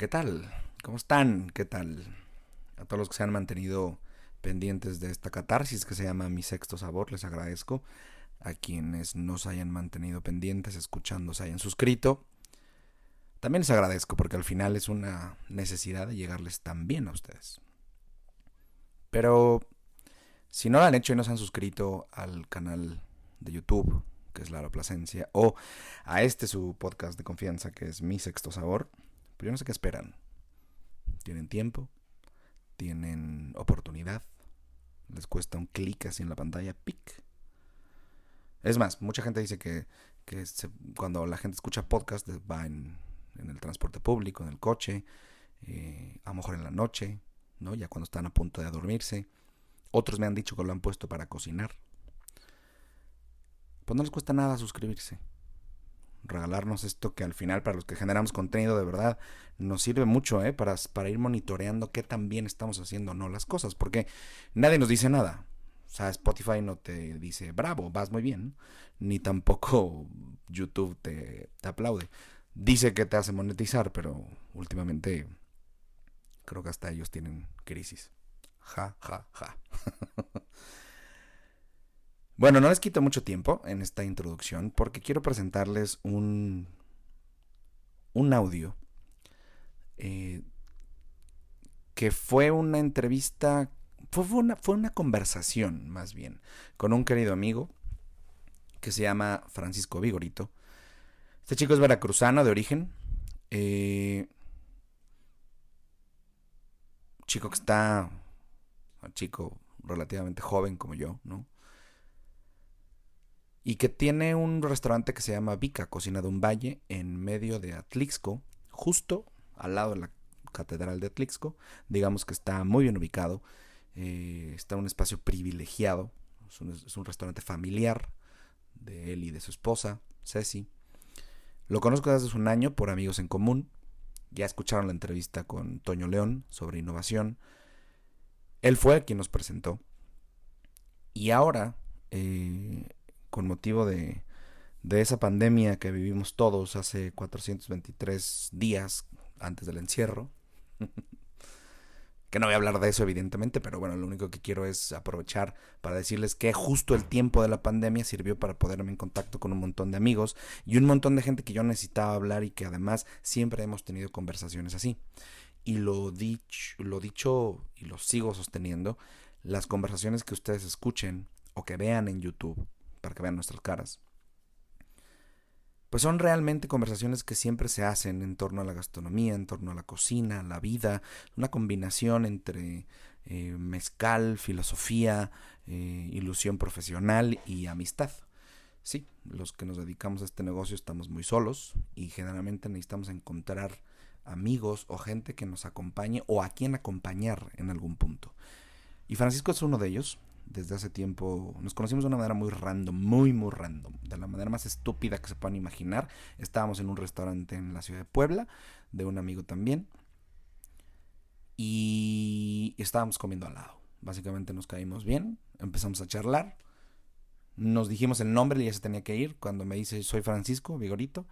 ¿qué tal? ¿Cómo están? ¿Qué tal? A todos los que se han mantenido pendientes de esta catarsis que se llama Mi Sexto Sabor, les agradezco. A quienes no se hayan mantenido pendientes, escuchando, se hayan suscrito. También les agradezco porque al final es una necesidad de llegarles también a ustedes. Pero si no lo han hecho y no se han suscrito al canal de YouTube, que es La Plasencia, o a este su podcast de confianza, que es Mi Sexto Sabor, pues yo no sé qué esperan. Tienen tiempo, tienen oportunidad, les cuesta un clic así en la pantalla, pic. Es más, mucha gente dice que, cuando la gente escucha podcast va en, el transporte público, en el coche, eh, a lo mejor en la noche, ¿no? ya cuando están a punto de dormirse. Otros me han dicho que lo han puesto para cocinar. Pues no les cuesta nada suscribirse. Regalarnos esto que al final para los que generamos contenido de verdad nos sirve mucho ¿eh? para, para ir monitoreando qué tan bien estamos haciendo no las cosas. Porque nadie nos dice nada. O sea, Spotify no te dice, bravo, vas muy bien. Ni tampoco YouTube te, te aplaude. Dice que te hace monetizar, pero últimamente creo que hasta ellos tienen crisis. Ja, ja, ja. bueno, no les quito mucho tiempo en esta introducción porque quiero presentarles un, un audio eh, que fue una entrevista, fue una, fue una conversación más bien con un querido amigo que se llama Francisco Vigorito. Este chico es veracruzano de origen. Eh, chico que está chico relativamente joven como yo, ¿no? Y que tiene un restaurante que se llama Vica, Cocina de un Valle, en medio de Atlixco, justo al lado de la Catedral de Atlixco. Digamos que está muy bien ubicado, eh, está en un espacio privilegiado, es un, es un restaurante familiar de él y de su esposa, Ceci. Lo conozco desde hace un año por amigos en común. Ya escucharon la entrevista con Toño León sobre innovación. Él fue quien nos presentó. Y ahora, eh, con motivo de, esa pandemia que vivimos todos hace 423 días antes del encierro, que no voy a hablar de eso evidentemente, pero bueno, lo único que quiero es aprovechar para decirles que justo el tiempo de la pandemia sirvió para ponerme en contacto con un montón de amigos y un montón de gente que yo necesitaba hablar y que además siempre hemos tenido conversaciones así. Y lo dicho, lo dicho y lo sigo sosteniendo, las conversaciones que ustedes escuchen o que vean en YouTube, para que vean nuestras caras, pues son realmente conversaciones que siempre se hacen en torno a la gastronomía, en torno a la cocina, la vida, una combinación entre eh, mezcal, filosofía, eh, ilusión profesional y amistad. Sí, los que nos dedicamos a este negocio estamos muy solos y generalmente necesitamos encontrar amigos o gente que nos acompañe o a quien acompañar en algún punto. Y Francisco es uno de ellos. Desde hace tiempo nos conocimos de una manera muy random, muy, muy random. De la manera más estúpida que se puedan imaginar. Estábamos en un restaurante en la ciudad de Puebla, de un amigo también. Y estábamos comiendo al lado. Básicamente nos caímos bien, empezamos a charlar. Nos dijimos el nombre y ya se tenía que ir. Cuando me dice, soy Francisco, Vigorito.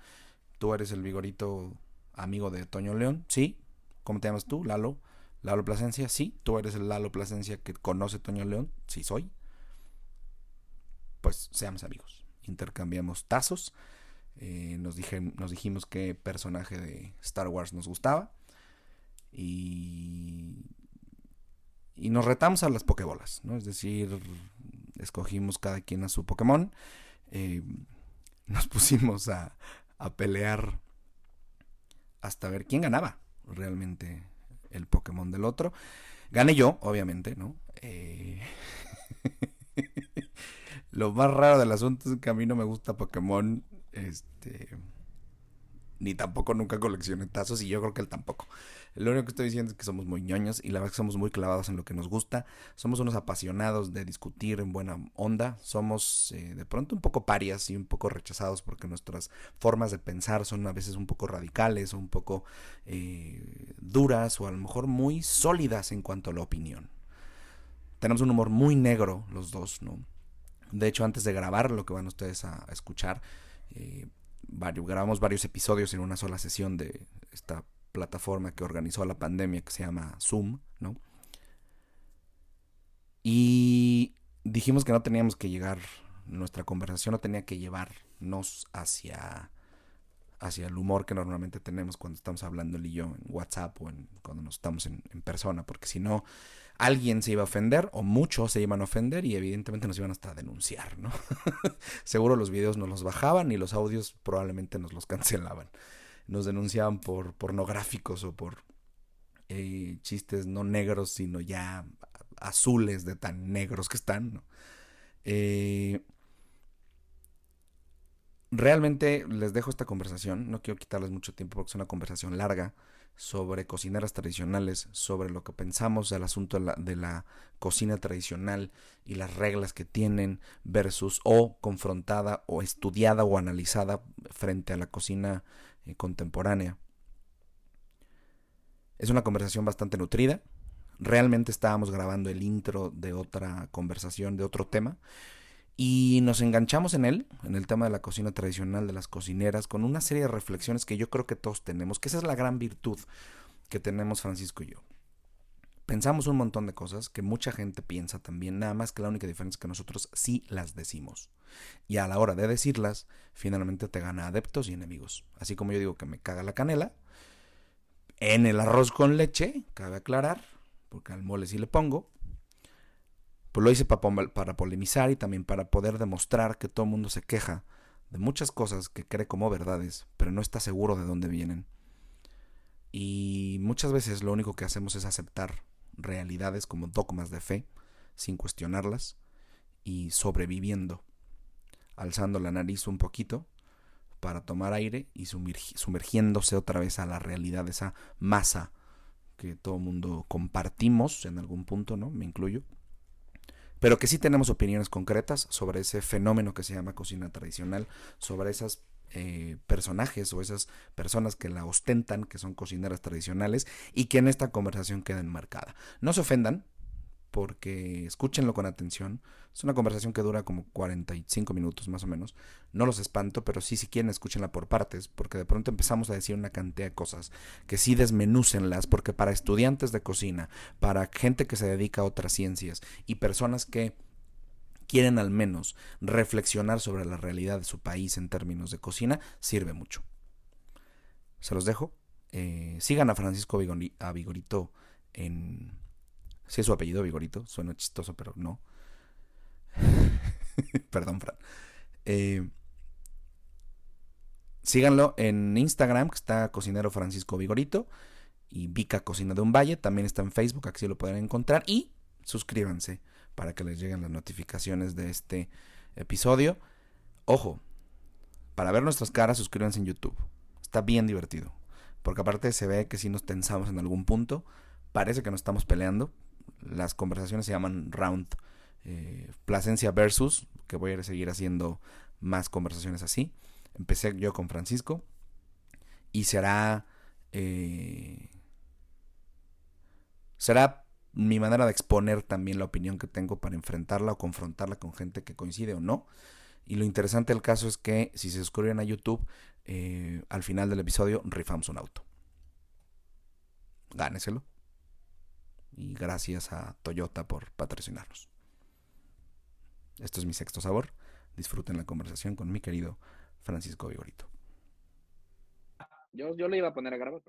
Tú eres el Vigorito amigo de Toño León, sí. ¿Cómo te llamas tú? Lalo. Lalo Plasencia, sí. ¿Tú eres el Lalo Plasencia que conoce Toño León? Sí, soy. Pues seamos amigos. Intercambiamos tazos. Eh, nos, dijimos qué personaje de Star Wars nos gustaba. Y, y nos retamos a las Pokébolas, ¿no? Es decir, escogimos cada quien a su Pokémon. Eh, nos pusimos a, a pelear hasta ver quién ganaba realmente el Pokémon del otro. Gané yo, obviamente, ¿no? Eh, lo más raro del asunto es que a mí no me gusta Pokémon. Este ni tampoco nunca coleccioné tazos y yo creo que él tampoco. Lo único que estoy diciendo es que somos muy ñoños y la verdad es que somos muy clavados en lo que nos gusta. Somos unos apasionados de discutir en buena onda. Somos eh, de pronto un poco parias y un poco rechazados porque nuestras formas de pensar son a veces un poco radicales o un poco eh, duras o a lo mejor muy sólidas en cuanto a la opinión. Tenemos un humor muy negro los dos, ¿no? De hecho, antes de grabar lo que van ustedes a, escuchar, eh, grabamos varios episodios en una sola sesión de esta plataforma que organizó la pandemia que se llama Zoom, ¿no? Y dijimos que no teníamos que llegar, nuestra conversación no tenía que llevarnos hacia, hacia el humor que normalmente tenemos cuando estamos hablando él y yo en WhatsApp o en, cuando nos estamos en persona, porque si no, alguien se iba a ofender o muchos se iban a ofender y evidentemente nos iban hasta a denunciar, ¿no? Seguro los videos nos los bajaban y los audios probablemente nos los cancelaban. Nos denunciaban por pornográficos o por eh, chistes no negros, sino ya azules de tan negros que están. Eh, realmente les dejo esta conversación, no quiero quitarles mucho tiempo porque es una conversación larga sobre cocineras tradicionales, sobre lo que pensamos del asunto de la, cocina tradicional y las reglas que tienen versus o confrontada o estudiada o analizada frente a la cocina eh, contemporánea. Es una conversación bastante nutrida. Realmente estábamos grabando el intro de otra conversación, de otro tema, y nos enganchamos en él, en el tema de la cocina tradicional, de las cocineras, con una serie de reflexiones que yo creo que todos tenemos, que esa es la gran virtud que tenemos Francisco y yo. Pensamos un montón de cosas que mucha gente piensa también, nada más que la única diferencia es que nosotros sí las decimos. Y a la hora de decirlas, finalmente te gana adeptos y enemigos. Así como yo digo que me caga la canela, en el arroz con leche, cabe aclarar, porque al mole sí le pongo, pues lo hice para, polemizar y también para poder demostrar que todo el mundo se queja de muchas cosas que cree como verdades, pero no está seguro de dónde vienen. Y muchas veces lo único que hacemos es aceptar realidades como dogmas de fe, sin cuestionarlas, y sobreviviendo, alzando la nariz un poquito para tomar aire y sumergiéndose otra vez a la realidad, esa masa que todo mundo compartimos en algún punto, ¿no? Me incluyo pero que sí tenemos opiniones concretas sobre ese fenómeno que se llama cocina tradicional, sobre esos eh, personajes o esas personas que la ostentan, que son cocineras tradicionales, y que en esta conversación queda enmarcada. No se ofendan, porque escúchenlo con atención. Es una conversación que dura como 45 minutos más o menos. No los espanto, pero sí, si quieren, escúchenla por partes, porque de pronto empezamos a decir una cantidad de cosas que sí desmenúcenlas, porque para estudiantes de cocina, para gente que se dedica a otras ciencias y personas que quieren al menos reflexionar sobre la realidad de su país en términos de cocina, sirve mucho. Se los dejo. Eh, sigan a Francisco Vigorito en si es su apellido Vigorito, suena chistoso, pero no. Perdón, Fran. Eh, síganlo en Instagram, que está Cocinero Francisco Vigorito. Y Vica Cocina de un Valle. También está en Facebook, aquí lo pueden encontrar. Y suscríbanse para que les lleguen las notificaciones de este episodio. Ojo, para ver nuestras caras, suscríbanse en YouTube. Está bien divertido. Porque aparte se ve que si nos tensamos en algún punto, parece que nos estamos peleando, las conversaciones se llaman Round eh, Plasencia Versus, que voy a seguir haciendo más conversaciones así. Empecé yo con Francisco y será... Eh, será mi manera de exponer también la opinión que tengo para enfrentarla o confrontarla con gente que coincide o no. Y lo interesante del caso es que si se suscriben a YouTube, eh, al final del episodio rifamos un auto. Gáneselo y gracias a Toyota por patrocinarnos. Esto es mi sexto sabor. Disfruten la conversación con mi querido Francisco Vigorito. Yo, yo le iba a poner a grabar.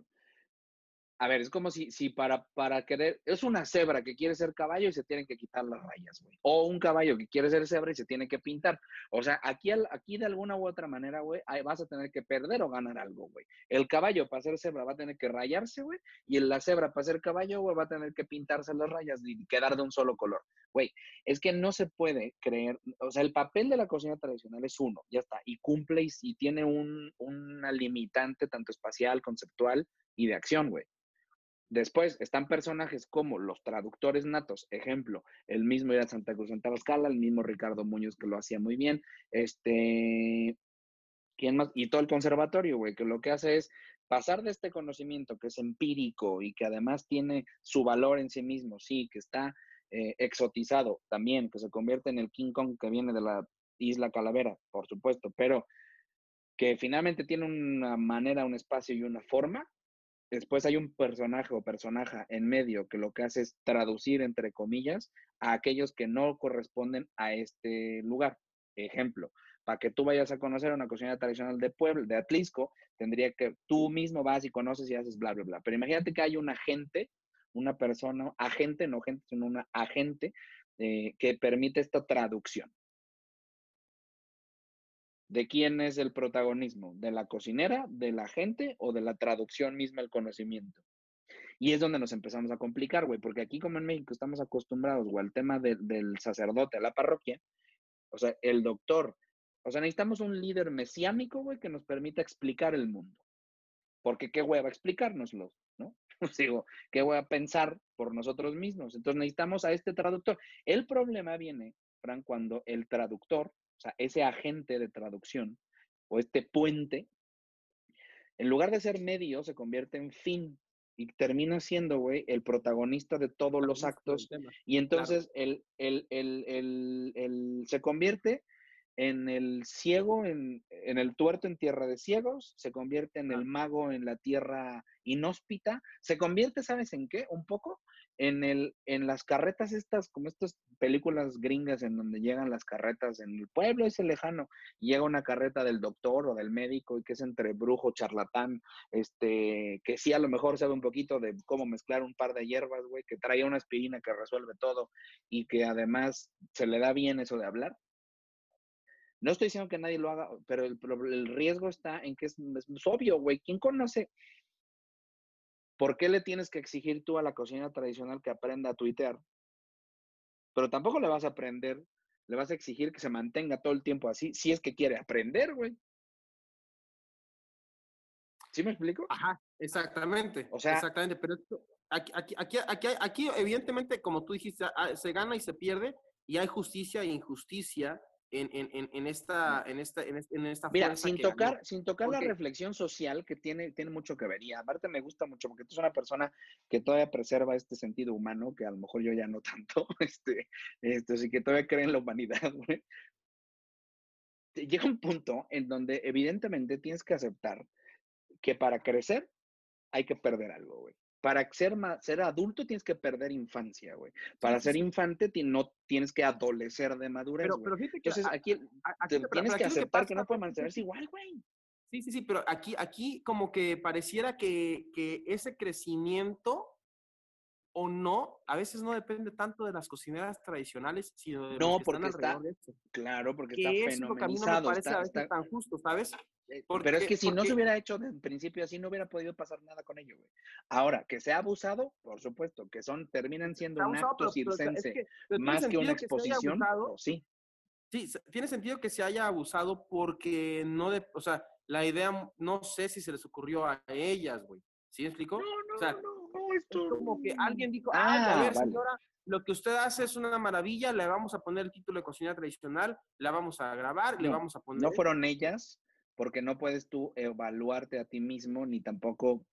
A ver, es como si, si para, para querer, es una cebra que quiere ser caballo y se tienen que quitar las rayas, güey. O un caballo que quiere ser cebra y se tiene que pintar. O sea, aquí, aquí de alguna u otra manera, güey, vas a tener que perder o ganar algo, güey. El caballo para ser cebra va a tener que rayarse, güey. Y la cebra para ser caballo, güey, va a tener que pintarse las rayas y quedar de un solo color. Güey, es que no se puede creer, o sea, el papel de la cocina tradicional es uno, ya está, y cumple y, y tiene un, una limitante tanto espacial, conceptual y de acción, güey. Después están personajes como los traductores natos, ejemplo, el mismo Ira Santa Cruz en Tabascala, el mismo Ricardo Muñoz que lo hacía muy bien, este, ¿quién más? Y todo el conservatorio, güey, que lo que hace es pasar de este conocimiento que es empírico y que además tiene su valor en sí mismo, sí, que está eh, exotizado también, que se convierte en el King Kong que viene de la isla Calavera, por supuesto, pero que finalmente tiene una manera, un espacio y una forma después hay un personaje o personaje en medio que lo que hace es traducir, entre comillas, a aquellos que no corresponden a este lugar. Ejemplo, para que tú vayas a conocer una cocina tradicional de Puebla, de Atlisco, tendría que tú mismo vas y conoces y haces bla, bla, bla. Pero imagínate que hay un agente, una persona, agente, no gente, sino una agente eh, que permite esta traducción. ¿De quién es el protagonismo? ¿De la cocinera, de la gente o de la traducción misma el conocimiento? Y es donde nos empezamos a complicar, güey, porque aquí como en México estamos acostumbrados, al tema del sacerdote, a la parroquia, o sea, el doctor, o sea, necesitamos un líder mesiánico, güey, que nos permita explicar el mundo. Porque qué hueva explicárnoslo, ¿no? Digo, qué hueva pensar por nosotros mismos. Entonces necesitamos a este traductor. El problema viene, Fran, cuando el traductor o sea, ese agente de traducción o este puente, en lugar de ser medio, se convierte en fin y termina siendo, güey, el protagonista de todos los actos. Y entonces el, el, el, se convierte en el ciego, en, el tuerto en tierra de ciegos, se convierte en el mago en la tierra inhóspita, se convierte, ¿sabes en qué? Un poco en, el, en las carretas estas, como estas películas gringas en donde llegan las carretas en el pueblo ese lejano, llega una carreta del doctor o del médico y que es entre brujo, charlatán, este, que sí a lo mejor sabe un poquito de cómo mezclar un par de hierbas, güey, que trae una aspirina que resuelve todo y que además se le da bien eso de hablar. No estoy diciendo que nadie lo haga, pero el, el riesgo está en que es, es obvio, güey. ¿Quién conoce ¿Por qué le tienes que exigir tú a la cocina tradicional que aprenda a tuitear? Pero tampoco le vas a aprender, le vas a exigir que se mantenga todo el tiempo así, si es que quiere aprender, güey. ¿Sí me explico? Ajá, exactamente. O sea, exactamente. Pero aquí, aquí, aquí, aquí, evidentemente, como tú dijiste, ah, se gana y se pierde, y hay justicia e injusticia en, en, en, esta, en esta, en esta Mira, sin tocar, sin tocar la reflexión social que tiene, tiene mucho que ver. Y aparte me gusta mucho porque tú eres una persona que todavía preserva este sentido humano, que a lo mejor yo ya no tanto, este, este, así que todavía cree en la humanidad, güey. Llega un punto en donde evidentemente tienes que aceptar que para crecer hay que perder algo, güey para ser, ser adulto tienes que perder infancia, güey. Para ser infante no tienes que adolecer de madurez. Pero, pero fíjate que Entonces, aquí, tienes que aceptar que, no puede mantenerse igual, güey. Sí, sí, sí, pero aquí, aquí como que pareciera que, que ese crecimiento o no, a veces no depende tanto de las cocineras tradicionales, sino de no, los que porque están está, Claro, porque está fenomenalizado. Que a mí no me parece a veces tan justo, ¿sabes? Eh, pero es que si no se hubiera hecho en principio así, no hubiera podido pasar nada con ello, güey. Ahora, que se ha abusado, por supuesto, que son, terminan siendo un acto circense más que una exposición, sí. Sí, tiene sentido que se haya abusado porque no, de, o sea, la idea, no sé si se les ocurrió a ellas, güey. ¿Sí me explico? No, no, o sea, no, esto... Es como que alguien dijo, ah, a ver, señora, lo que usted hace es una maravilla, le vamos a poner el título de cocina tradicional, la vamos a grabar, le vamos a poner... No fueron ellas, porque no puedes tú evaluarte a ti mismo ni tampoco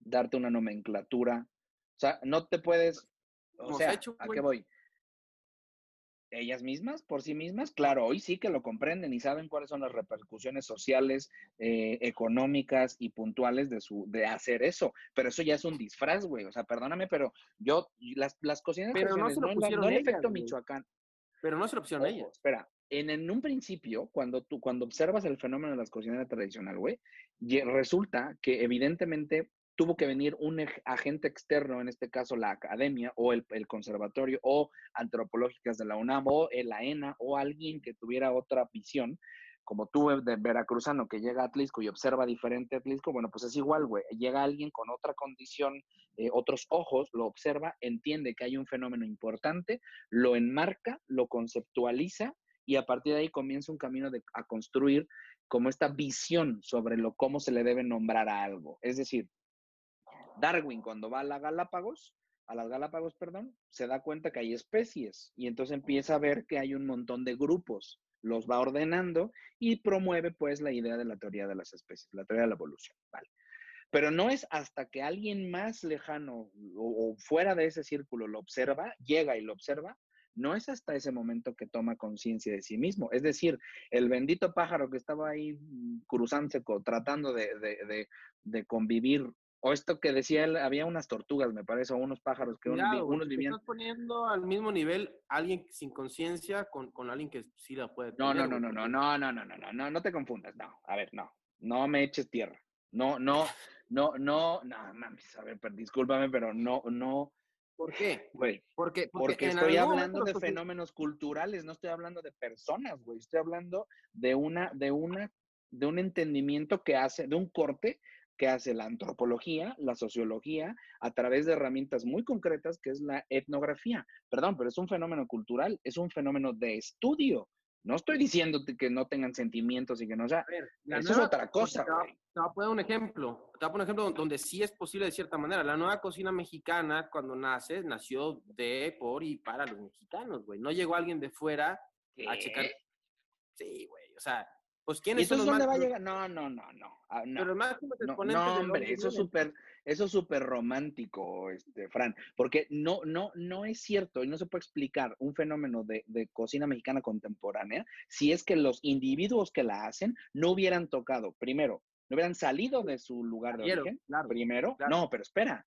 darte una nomenclatura. O sea, no te puedes, o sea, ¿a qué voy? Ellas mismas, por sí mismas, claro, hoy sí que lo comprenden y saben cuáles son las repercusiones sociales, eh, económicas y puntuales de su de hacer eso. Pero eso ya es un disfraz, güey. O sea, perdóname, pero yo, las, las cocinas pero no, se lo pusieron no, efecto Michoacán. Pero no se lo pusieron ellas. Espera, en, un principio, cuando tú, cuando observas el fenómeno de las cocineras tradicional, güey, resulta que evidentemente tuvo que venir un agente externo, en este caso la academia o el, conservatorio o antropológicas de la UNAM o el AENA o alguien que tuviera otra visión, como tú de veracruzano que llega a Atlisco y observa diferente Atlisco, bueno, pues es igual, güey. Llega alguien con otra condición, eh, otros ojos, lo observa, entiende que hay un fenómeno importante, lo enmarca, lo conceptualiza y a partir de ahí comienza un camino de, a construir como esta visión sobre lo cómo se le debe nombrar a algo. Es decir, Darwin cuando va a la Galápagos, a las Galápagos, perdón, se da cuenta que hay especies y entonces empieza a ver que hay un montón de grupos, los va ordenando y promueve pues la idea de la teoría de las especies, la teoría de la evolución, ¿vale? Pero no es hasta que alguien más lejano o, o fuera de ese círculo lo observa, llega y lo observa, no es hasta ese momento que toma conciencia de sí mismo. Es decir, el bendito pájaro que estaba ahí mm, cruzándose, tratando de, convivir O esto que decía él, había unas tortugas, me parece, o unos pájaros que unos vivían. Estás poniendo al mismo nivel alguien sin conciencia con, con, alguien que sí la puede tener. No, no, no, no, no, no, no, no, no, no, no te confundas. No, a ver, no. No me eches tierra. No, no, no, no, no, mames, a ver, discúlpame, pero no, no. ¿Por qué? Güey. Porque, porque, estoy hablando de fenómenos culturales, no estoy hablando de personas, güey. Estoy hablando de una, de una, de un entendimiento que hace, de un corte que hace la antropología, la sociología, a través de herramientas muy concretas, que es la etnografía. Perdón, pero es un fenómeno cultural, es un fenómeno de estudio. No estoy diciéndote que no tengan sentimientos y que no sea. eso es otra cosa. Te, voy a poner un ejemplo. Te voy a poner un ejemplo donde sí es posible de cierta manera. La nueva cocina mexicana, cuando nace, nació de, por y para los mexicanos, güey. No llegó alguien de fuera a checar. Sí, güey. O sea, pues ¿quiénes son los dónde va a llegar? No, no, no, no. Ah, no, Pero más no, no, hombre, eso es súper, eso es súper romántico, este, Fran, porque no, no, no es cierto y no se puede explicar un fenómeno de, de, cocina mexicana contemporánea si es que los individuos que la hacen no hubieran tocado, primero, no hubieran salido de su lugar de origen, primero, no, pero espera,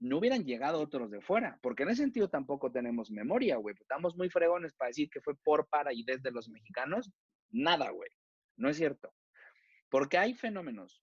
no hubieran llegado otros de fuera, porque en ese sentido tampoco tenemos memoria, güey. Estamos muy fregones para decir que fue por, para y desde los mexicanos. Nada, güey. No es cierto. Porque hay fenómenos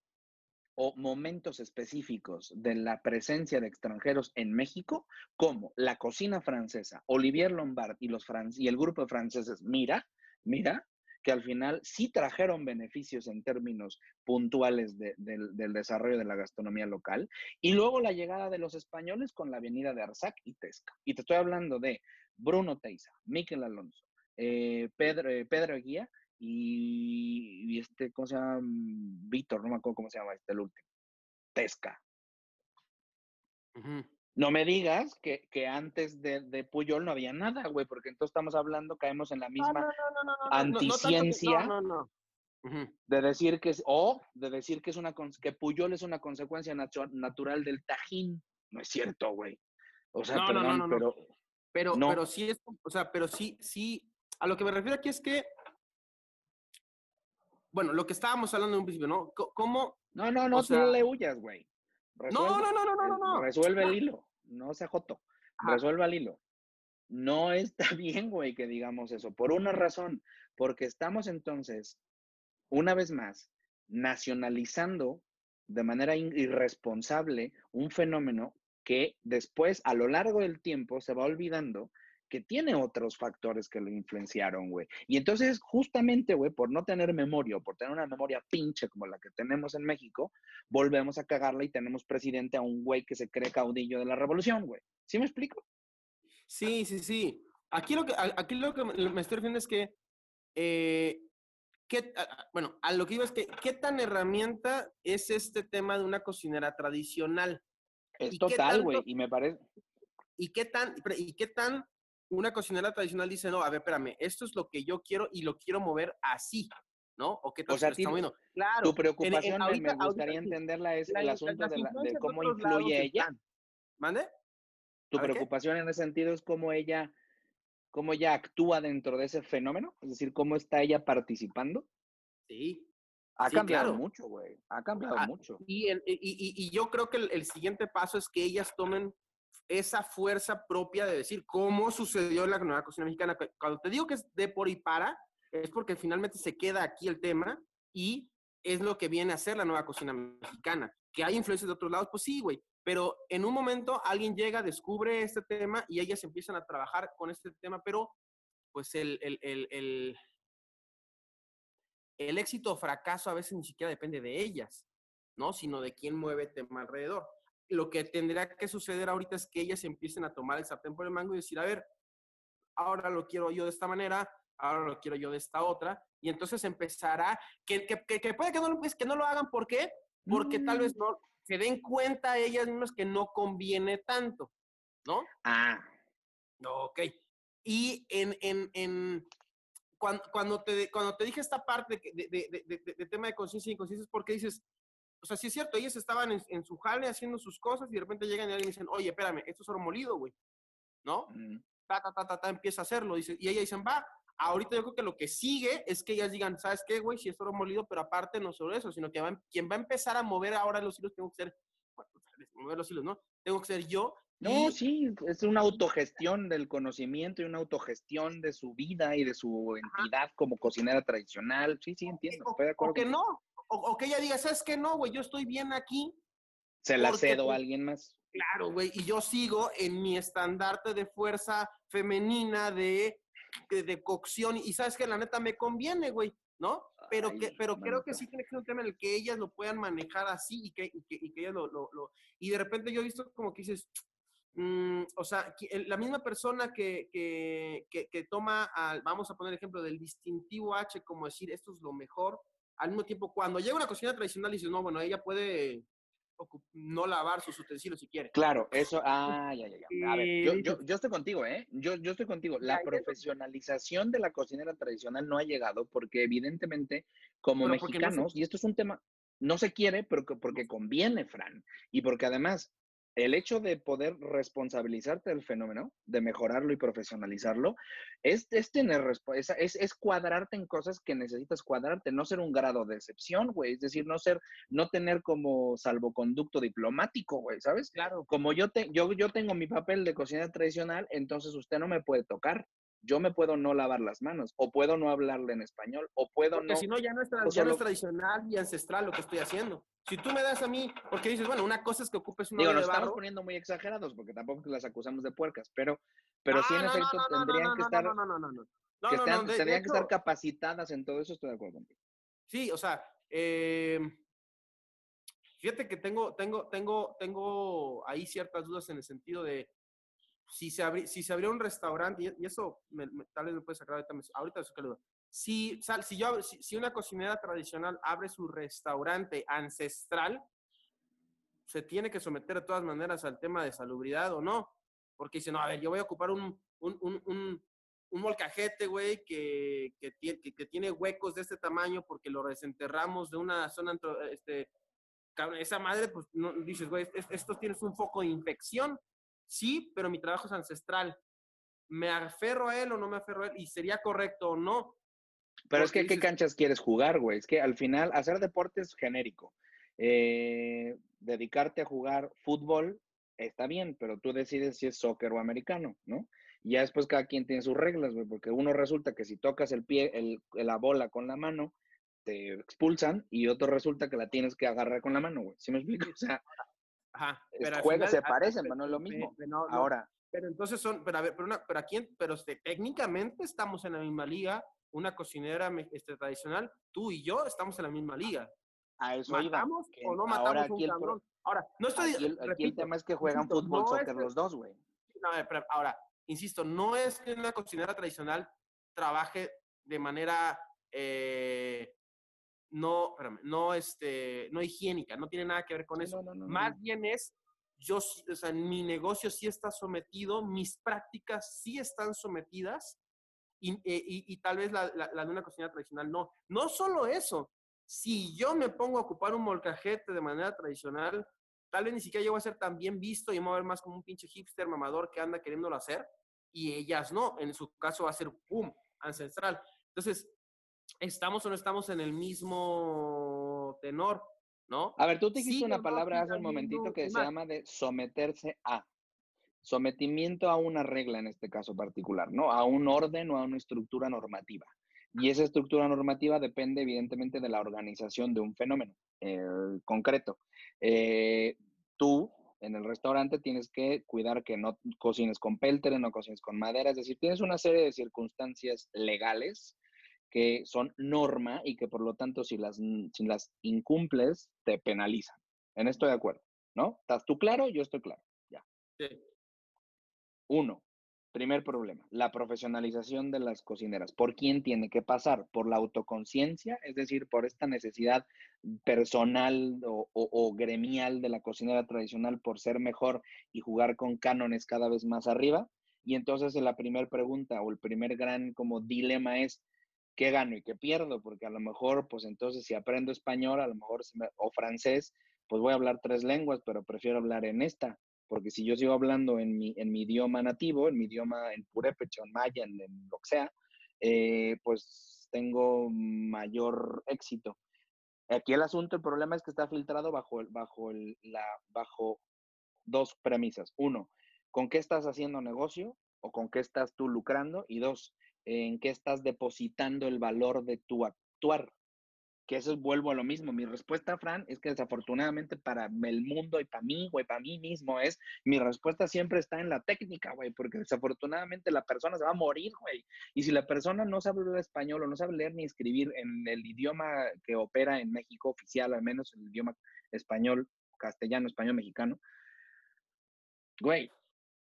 o momentos específicos de la presencia de extranjeros en México, como la cocina francesa, Olivier Lombard y, los y el grupo de franceses, mira, mira, que al final sí trajeron beneficios en términos puntuales del desarrollo de la gastronomía local, y luego la llegada de los españoles con la avenida de Arzac y Tesca. Y te estoy hablando de Bruno Teiza, Miquel Alonso, eh, Pedro, eh, Pedro Guía y, este, ¿cómo se llama? Víctor, no me acuerdo cómo se llama este, el último. Tesca. No me digas que, que antes de, de, Puyol no había nada, güey, porque entonces estamos hablando, caemos en la misma anticiencia de decir que es, o de decir que es una, que Puyol es una consecuencia natural del Tajín. No es cierto, güey. O sea, perdón, pero... Pero, pero sí es, o sea, pero sí, sí, a lo que me refiero aquí es que bueno, lo que estábamos hablando en un principio, ¿no? ¿Cómo? No, no, no, no le huyas, güey. No, no, no, no, no, no. Resuelve el hilo, no se joto. Resuelve el hilo. No está bien, güey, que digamos eso, por una razón, porque estamos entonces, una vez más, nacionalizando de manera irresponsable un fenómeno que después, a lo largo del tiempo, se va olvidando que tiene otros factores que lo influenciaron, güey. Y entonces, justamente, güey, por no tener memoria o por tener una memoria pinche como la que tenemos en México, volvemos a cagarla y tenemos presidente a un güey que se cree caudillo de la revolución, güey. ¿Sí me explico? Sí, sí, sí. Aquí lo que, aquí lo que me estoy refiriendo es que, eh, bueno, a lo que iba es que, ¿qué tan herramienta es este tema de una cocinera tradicional? Es total, güey, y me parece... ¿Y qué tan, y qué tan una cocinera tradicional dice, no, a ver, espérame, esto es lo que yo quiero y lo quiero mover así, ¿no? O qué tal está moviendo. Claro. Tu preocupación, me gustaría entenderla, es el asunto de, cómo influye ella. ¿Mande? Tu preocupación en ese sentido es cómo ella, cómo ella actúa dentro de ese fenómeno, es decir, cómo está ella participando. Sí. Ha cambiado mucho, güey. Ha cambiado ah, mucho. Y, y, yo creo que el, siguiente paso es que ellas tomen esa fuerza propia de decir cómo sucedió la nueva cocina mexicana. Cuando te digo que es de por y para, es porque finalmente se queda aquí el tema y es lo que viene a ser la nueva cocina mexicana. Que hay influencias de otros lados, pues sí, güey. Pero en un momento alguien llega, descubre este tema y ellas empiezan a trabajar con este tema, pero pues el, el, el, el, el éxito o fracaso a veces ni siquiera depende de ellas, ¿no? Sino de quién mueve el tema alrededor lo que tendría que suceder ahorita es que ellas empiecen a tomar el sartén por el mango y decir, a ver, ahora lo quiero yo de esta manera, ahora lo quiero yo de esta otra, y entonces empezará, que, que, que, puede que no, que no lo hagan, ¿por qué? Porque tal vez mm. no se den cuenta ellas mismas que no conviene tanto, ¿no? Ah. Ok. Y en, en, en cuando, cuando, te, cuando te dije esta parte de, de, de, de tema de conciencia y inconsciencia es porque dices, o sea, sí es cierto, ellos estaban en, su jale haciendo sus cosas y de repente llegan y alguien dicen, oye, espérame, esto es oro molido, güey. ¿No? Ta, ta, ta, ta, ta, empieza a hacerlo. Dice, y ellas dicen, va, ahorita yo creo que lo que sigue es que ellas digan, ¿sabes qué, güey? Si es oro molido, pero aparte no solo eso, sino que quien va a empezar a mover ahora los hilos tengo que ser mover los hilos, ¿no? Tengo que ser yo. No, sí, es una autogestión del conocimiento y una autogestión de su vida y de su entidad como cocinera tradicional. Sí, sí, entiendo. O, que no, o, que ella diga, ¿sabes qué? No, güey, yo estoy bien aquí. Se la cedo a pues, alguien más. Claro, güey, y yo sigo en mi estandarte de fuerza femenina, de, de, cocción, y sabes que la neta me conviene, güey, ¿no? Pero, que, pero creo que sí tiene que ser un tema en el que ellas lo puedan manejar así y que, y que, y que ellas lo, lo, lo, Y de repente yo he visto como que dices, mm, o sea, la misma persona que, que, que, toma, al, vamos a poner el ejemplo del distintivo H, como decir, esto es lo mejor, al mismo tiempo, cuando llega una cocina tradicional, dices, no, bueno, ella puede no lavar sus utensilios si quiere. Claro, eso, ah, ya, ya, ya. A ver, yo, yo, yo, estoy contigo, ¿eh? Yo, yo estoy contigo. La profesionalización de la cocinera tradicional no ha llegado porque evidentemente como mexicanos, y esto es un tema, no se quiere, pero porque conviene, Fran, y porque además el hecho de poder responsabilizarte del fenómeno, de mejorarlo y profesionalizarlo, es, es tener es, es, cuadrarte en cosas que necesitas cuadrarte, no ser un grado de excepción, güey. Es decir, no ser, no tener como salvoconducto diplomático, güey, ¿sabes? Claro. Como yo, te, yo, yo tengo mi papel de cocina tradicional, entonces usted no me puede tocar yo me puedo no lavar las manos, o puedo no hablarle en español, o puedo porque no. si no, ya no, es, ya no es tradicional y ancestral lo que estoy haciendo. Si tú me das a mí, porque dices, bueno, una cosa es que ocupes una Digo, nos estamos poniendo muy exagerados, porque tampoco las acusamos de puercas, pero, pero sí, en efecto, tendrían que estar. No, no, no, no, no. Que tendrían que estar capacitadas en todo eso, estoy de acuerdo contigo. Sí, o sea, eh, fíjate que tengo, tengo, tengo, tengo ahí ciertas dudas en el sentido de si se, si se abrió un restaurante, y, eso tal vez me puede sacar ahorita, ahorita lo si, si, yo, si, una cocinera tradicional abre su restaurante ancestral, se tiene que someter de todas maneras al tema de salubridad o no. Porque dice, no, a ver, yo voy a ocupar un, un, un, un, un molcajete, güey, que, que, que, tiene huecos de este tamaño porque lo desenterramos de una zona, este, esa madre, pues no, dices, güey, esto tienes un foco de infección Sí, pero mi trabajo es ancestral. ¿Me aferro a él o no me aferro a él? ¿Y sería correcto o no? Pero es que, ¿qué canchas quieres jugar, güey? Es que al final, hacer deporte es genérico. Eh, dedicarte a jugar fútbol está bien, pero tú decides si es soccer o americano, ¿no? Y ya después cada quien tiene sus reglas, güey, porque uno resulta que si tocas el pie, el, la bola con la mano, te expulsan, y otro resulta que la tienes que agarrar con la mano, güey. ¿Sí me explico? O sea, Ajá. Pero se parecen, pero no es lo mismo. Ahora. Pero entonces son, pero a ver, pero, una, pero aquí, pero este, técnicamente estamos en la misma liga, una cocinera este, tradicional, tú y yo estamos en la misma liga. A eso ¿Matamos o no matamos un cabrón? Ahora, no estoy... Aquí el, tema es que juegan fútbol, soccer los dos, güey. No, pero ahora, insisto, no es que una cocinera tradicional trabaje de manera eh, no, no, este, no higiénica, no tiene nada que ver con eso. Más bien es, yo, o sea, mi negocio sí está sometido, mis prácticas sí están sometidas y, eh, tal vez la, de una cocina tradicional no. No solo eso, si yo me pongo a ocupar un molcajete de manera tradicional, tal vez ni siquiera voy a ser tan bien visto y me voy a ver más como un pinche hipster mamador que anda queriéndolo hacer y ellas no, en su caso va a ser pum, ancestral. Entonces, estamos o no estamos en el mismo tenor, ¿no? A ver, tú te dijiste una palabra hace un momentito que se llama de someterse a. Sometimiento a una regla en este caso particular, ¿no? A un orden o a una estructura normativa. Y esa estructura normativa depende evidentemente de la organización de un fenómeno eh, concreto. Eh, tú, en el restaurante, tienes que cuidar que no cocines con peltre, no cocines con madera, es decir, tienes una serie de circunstancias legales que son norma y que por lo tanto si las, si las incumples te penalizan. En esto de acuerdo, ¿no? ¿Estás tú claro? Yo estoy claro. Ya. Sí. Uno, primer problema, la profesionalización de las cocineras. ¿Por quién tiene que pasar? ¿Por la autoconciencia? Es decir, por esta necesidad personal o, o, gremial de la cocinera tradicional por ser mejor y jugar con cánones cada vez más arriba. Y entonces la primera pregunta o el primer gran como dilema es, qué gano y qué pierdo, porque a lo mejor, pues entonces si aprendo español, a lo mejor, o francés, pues voy a hablar tres lenguas, pero prefiero hablar en esta, porque si yo sigo hablando en mi, en mi idioma nativo, en mi idioma en purépecha, en maya, en, lo que sea, eh, pues tengo mayor éxito. Aquí el asunto, el problema es que está filtrado bajo, bajo, el, la, bajo dos premisas. Uno, ¿con qué estás haciendo negocio o con qué estás tú lucrando? Y dos, ¿en qué estás depositando el valor de tu actuar? que eso vuelvo a lo mismo. Mi respuesta, Fran, es que desafortunadamente para el mundo y para mí, güey, para mí mismo es, mi respuesta siempre está en la técnica, güey, porque desafortunadamente la persona se va a morir, güey. Y si la persona no sabe hablar español o no sabe leer ni escribir en el idioma que opera en México oficial, al menos el idioma español, castellano, español, mexicano, güey,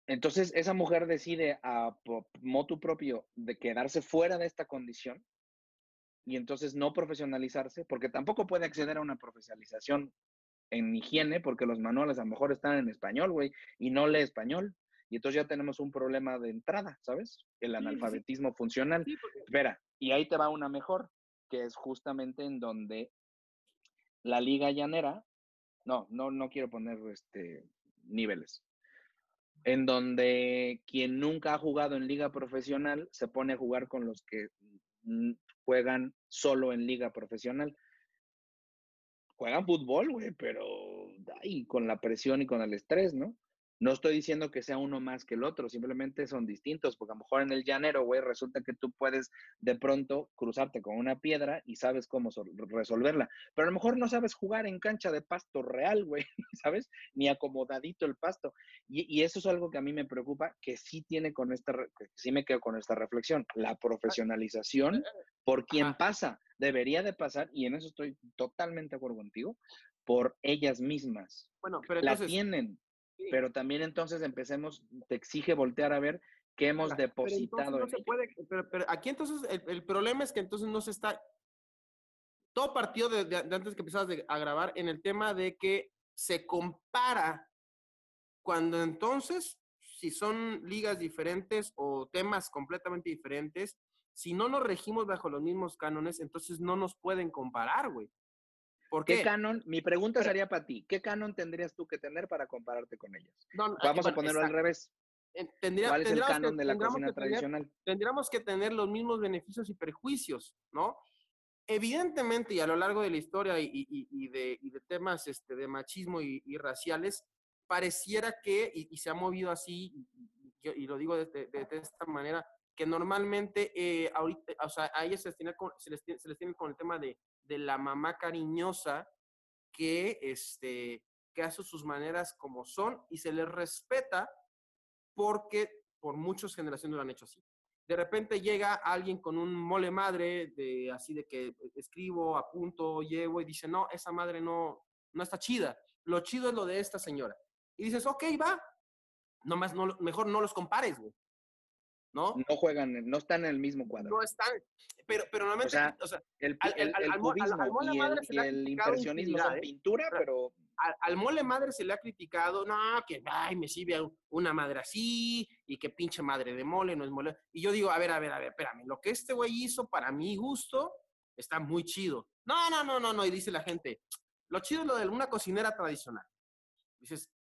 entonces esa mujer decide a motu propio de quedarse fuera de esta condición y entonces no profesionalizarse, porque tampoco puede acceder a una profesionalización en higiene, porque los manuales a lo mejor están en español, güey, y no lee español. Y entonces ya tenemos un problema de entrada, ¿sabes? El analfabetismo funcional. Espera, y ahí te va una mejor, que es justamente en donde la liga llanera, no, no, no quiero poner este, niveles, en donde quien nunca ha jugado en liga profesional se pone a jugar con los que juegan solo en liga profesional. Juegan fútbol, güey, pero ahí con la presión y con el estrés, ¿no? No estoy diciendo que sea uno más que el otro, simplemente son distintos, porque a lo mejor en el llanero, güey, resulta que tú puedes de pronto cruzarte con una piedra y sabes cómo resolverla, pero a lo mejor no sabes jugar en cancha de pasto real, güey, ¿sabes? Ni acomodadito el pasto. Y, eso es algo que a mí me preocupa, que sí tiene con esta, que sí me quedo con esta reflexión, la profesionalización por quien pasa, debería de pasar, y en eso estoy totalmente de acuerdo contigo, por ellas mismas. Bueno, pero la tienen pero también entonces empecemos, te exige voltear a ver qué hemos depositado. Pero, no se puede, pero, aquí entonces el, problema es que entonces no se está, todo partido de, antes que empezabas a grabar en el tema de que se compara cuando entonces, si son ligas diferentes o temas completamente diferentes, si no nos regimos bajo los mismos cánones, entonces no nos pueden comparar, güey. ¿Por qué? canon? Mi pregunta sería para ti. ¿Qué canon tendrías tú que tener para compararte con ellas? Vamos a ponerlo al revés. ¿Cuál es el canon de la cocina tradicional? tendríamos que tener los mismos beneficios y perjuicios, ¿no? Evidentemente, y a lo largo de la historia y, de, temas este, de machismo y, raciales, pareciera que, y, se ha movido así, y, lo digo de, esta manera, que normalmente eh, ahorita, o sea, a ellas se les, tiene se, les, se les tiene con el tema de de la mamá cariñosa que, este, que hace sus maneras como son y se les respeta porque por muchas generaciones lo han hecho así. De repente llega alguien con un mole madre, de, así de que escribo, apunto, llevo y dice, no, esa madre no, no está chida. Lo chido es lo de esta señora. Y dices, ok, va. Nomás no, mejor no los compares, güey. ¿No? No juegan, no están en el mismo cuadro. No están, pero, pero normalmente, o sea, el, el, cubismo y el, impresionismo son ¿eh? pintura, pero... Al, mole madre se le ha criticado, no, que, ay, me sirve una madre así, y que pinche madre de mole, no es mole. Y yo digo, a ver, a ver, a ver, espérame, lo que este güey hizo para mi gusto está muy chido. No, no, no, no, no, y dice la gente, lo chido es lo de una cocinera tradicional. Dices,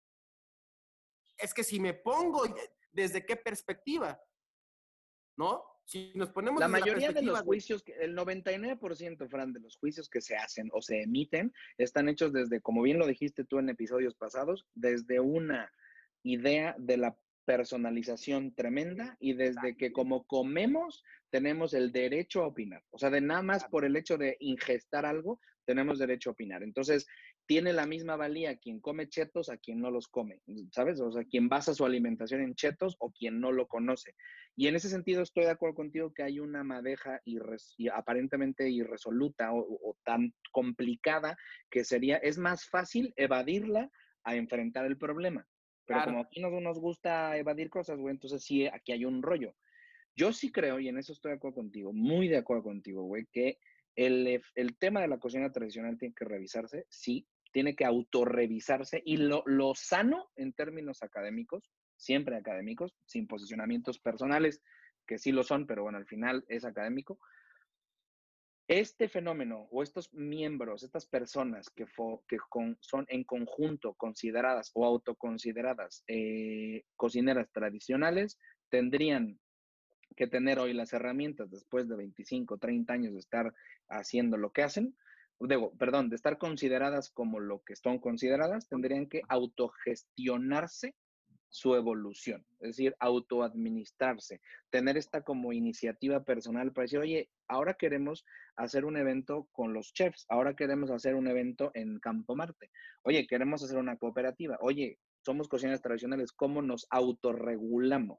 es que si me pongo, ¿desde qué perspectiva? ¿No? Si nos ponemos la mayoría de los juicios, el 99%, Fran, de los juicios que se hacen o se emiten están hechos desde, como bien lo dijiste tú en episodios pasados, desde una idea de la personalización tremenda y desde que como comemos tenemos el derecho a opinar. O sea, de nada más por el hecho de ingestar algo, tenemos derecho a opinar. Entonces, tiene la misma valía quien come chetos a quien no los come, ¿sabes? O sea, quien basa su alimentación en chetos o quien no lo conoce. Y en ese sentido estoy de acuerdo contigo que hay una madeja aparentemente irresoluta o, tan complicada que sería, es más fácil evadirla a enfrentar el problema. Pero como aquí no nos gusta evadir cosas, güey, entonces sí, aquí hay un rollo. Yo sí creo, y en eso estoy de acuerdo contigo, muy de acuerdo contigo, güey, que el, el tema de la cocina tradicional tiene que revisarse, sí, tiene que autorrevisarse y lo, lo sano en términos académicos, siempre académicos, sin posicionamientos personales, que sí lo son, pero bueno, al final es académico. Este fenómeno o estos miembros, estas personas que, que son en conjunto consideradas o autoconsideradas eh, cocineras tradicionales, tendrían que tener hoy las herramientas después de 25, 30 años de estar haciendo lo que hacen perdón, de estar consideradas como lo que son consideradas, tendrían que autogestionarse su evolución, es decir, autoadministrarse, tener esta como iniciativa personal para decir, oye, ahora queremos hacer un evento con los chefs, ahora queremos hacer un evento en Campo Marte, oye, queremos hacer una cooperativa, oye, somos cocineras tradicionales, ¿cómo nos autorregulamos?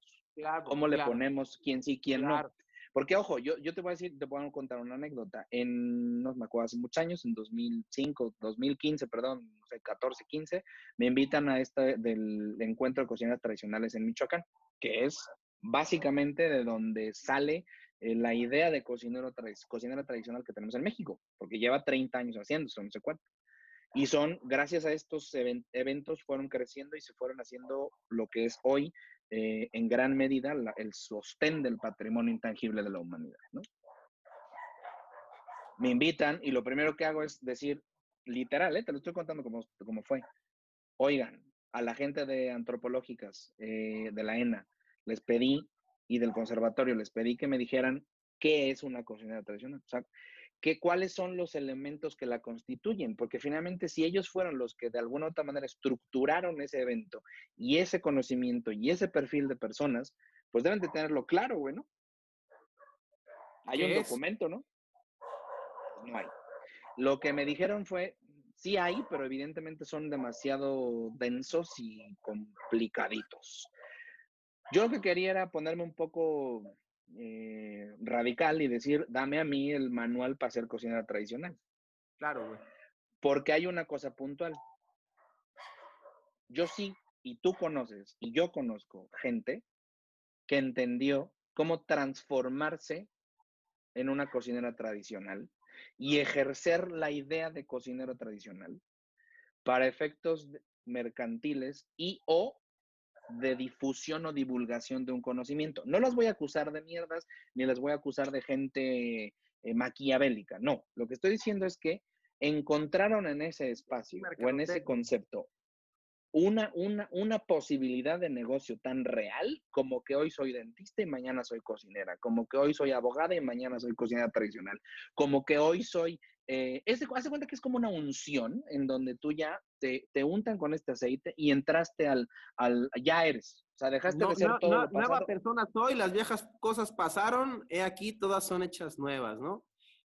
¿Cómo le ponemos quién sí, quién no? Porque, ojo, yo, yo te voy a decir, te puedo contar una anécdota. En, no me acuerdo, hace muchos años, en 2005, 2015, perdón, no sé, 14, 15, me invitan a este del encuentro de cocineras tradicionales en Michoacán, que es básicamente de donde sale eh, la idea de cocinero cocinera tradicional que tenemos en México, porque lleva 30 años haciéndose, no sé cuánto. Y son, gracias a estos eventos, fueron creciendo y se fueron haciendo lo que es hoy eh, en gran medida el sostén del patrimonio intangible de la humanidad. ¿no? Me invitan y lo primero que hago es decir, literal, ¿eh? te lo estoy contando como, como fue. Oigan, a la gente de antropológicas eh, de la ENA les pedí y del conservatorio les pedí que me dijeran qué es una cocinera tradicional. O sea, que, cuáles son los elementos que la constituyen, porque finalmente si ellos fueron los que de alguna u otra manera estructuraron ese evento y ese conocimiento y ese perfil de personas, pues deben de tenerlo claro, bueno. Hay un documento, ¿no? No hay. Lo que me dijeron fue, sí hay, pero evidentemente son demasiado densos y complicaditos. Yo lo que quería era ponerme un poco eh, radical y decir, dame a mí el manual para hacer cocina tradicional. Claro, güey. Porque hay una cosa puntual. Yo sí, y tú conoces, y yo conozco gente que entendió cómo transformarse en una cocinera tradicional y ejercer la idea de cocinero tradicional para efectos mercantiles y o de difusión o divulgación de un conocimiento. No las voy a acusar de mierdas, ni las voy a acusar de gente eh, maquiavélica, no. Lo que estoy diciendo es que encontraron en ese espacio o en ese concepto una, una, una posibilidad de negocio tan real como que hoy soy dentista y mañana soy cocinera, como que hoy soy abogada y mañana soy cocinera tradicional, como que hoy soy eh, hace cuenta que es como una unción en donde tú ya te, te, untan con este aceite y entraste al, al ya eres. O sea, dejaste de ser todo. nueva persona soy, las viejas cosas pasaron, he aquí todas son hechas nuevas, ¿no?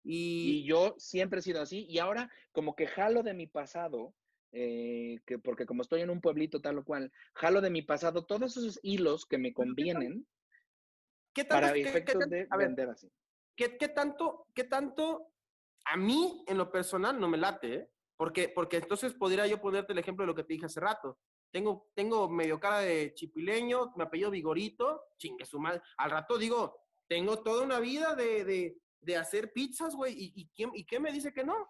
Y... y yo siempre he sido así y ahora como que jalo de mi pasado, eh, que porque como estoy en un pueblito tal o cual, jalo de mi pasado todos esos hilos que me convienen ¿Qué tanto, para efectos de vender así. ¿qué, ¿Qué tanto, qué tanto a mí, en lo personal, no me late, ¿eh? Porque, porque entonces podría yo ponerte el ejemplo de lo que te dije hace rato. Tengo, tengo medio cara de chipileño, me apellido Vigorito, chingue su madre. Al rato digo, tengo toda una vida de, de, de hacer pizzas, güey, y, y, ¿quién, ¿y quién me dice que no?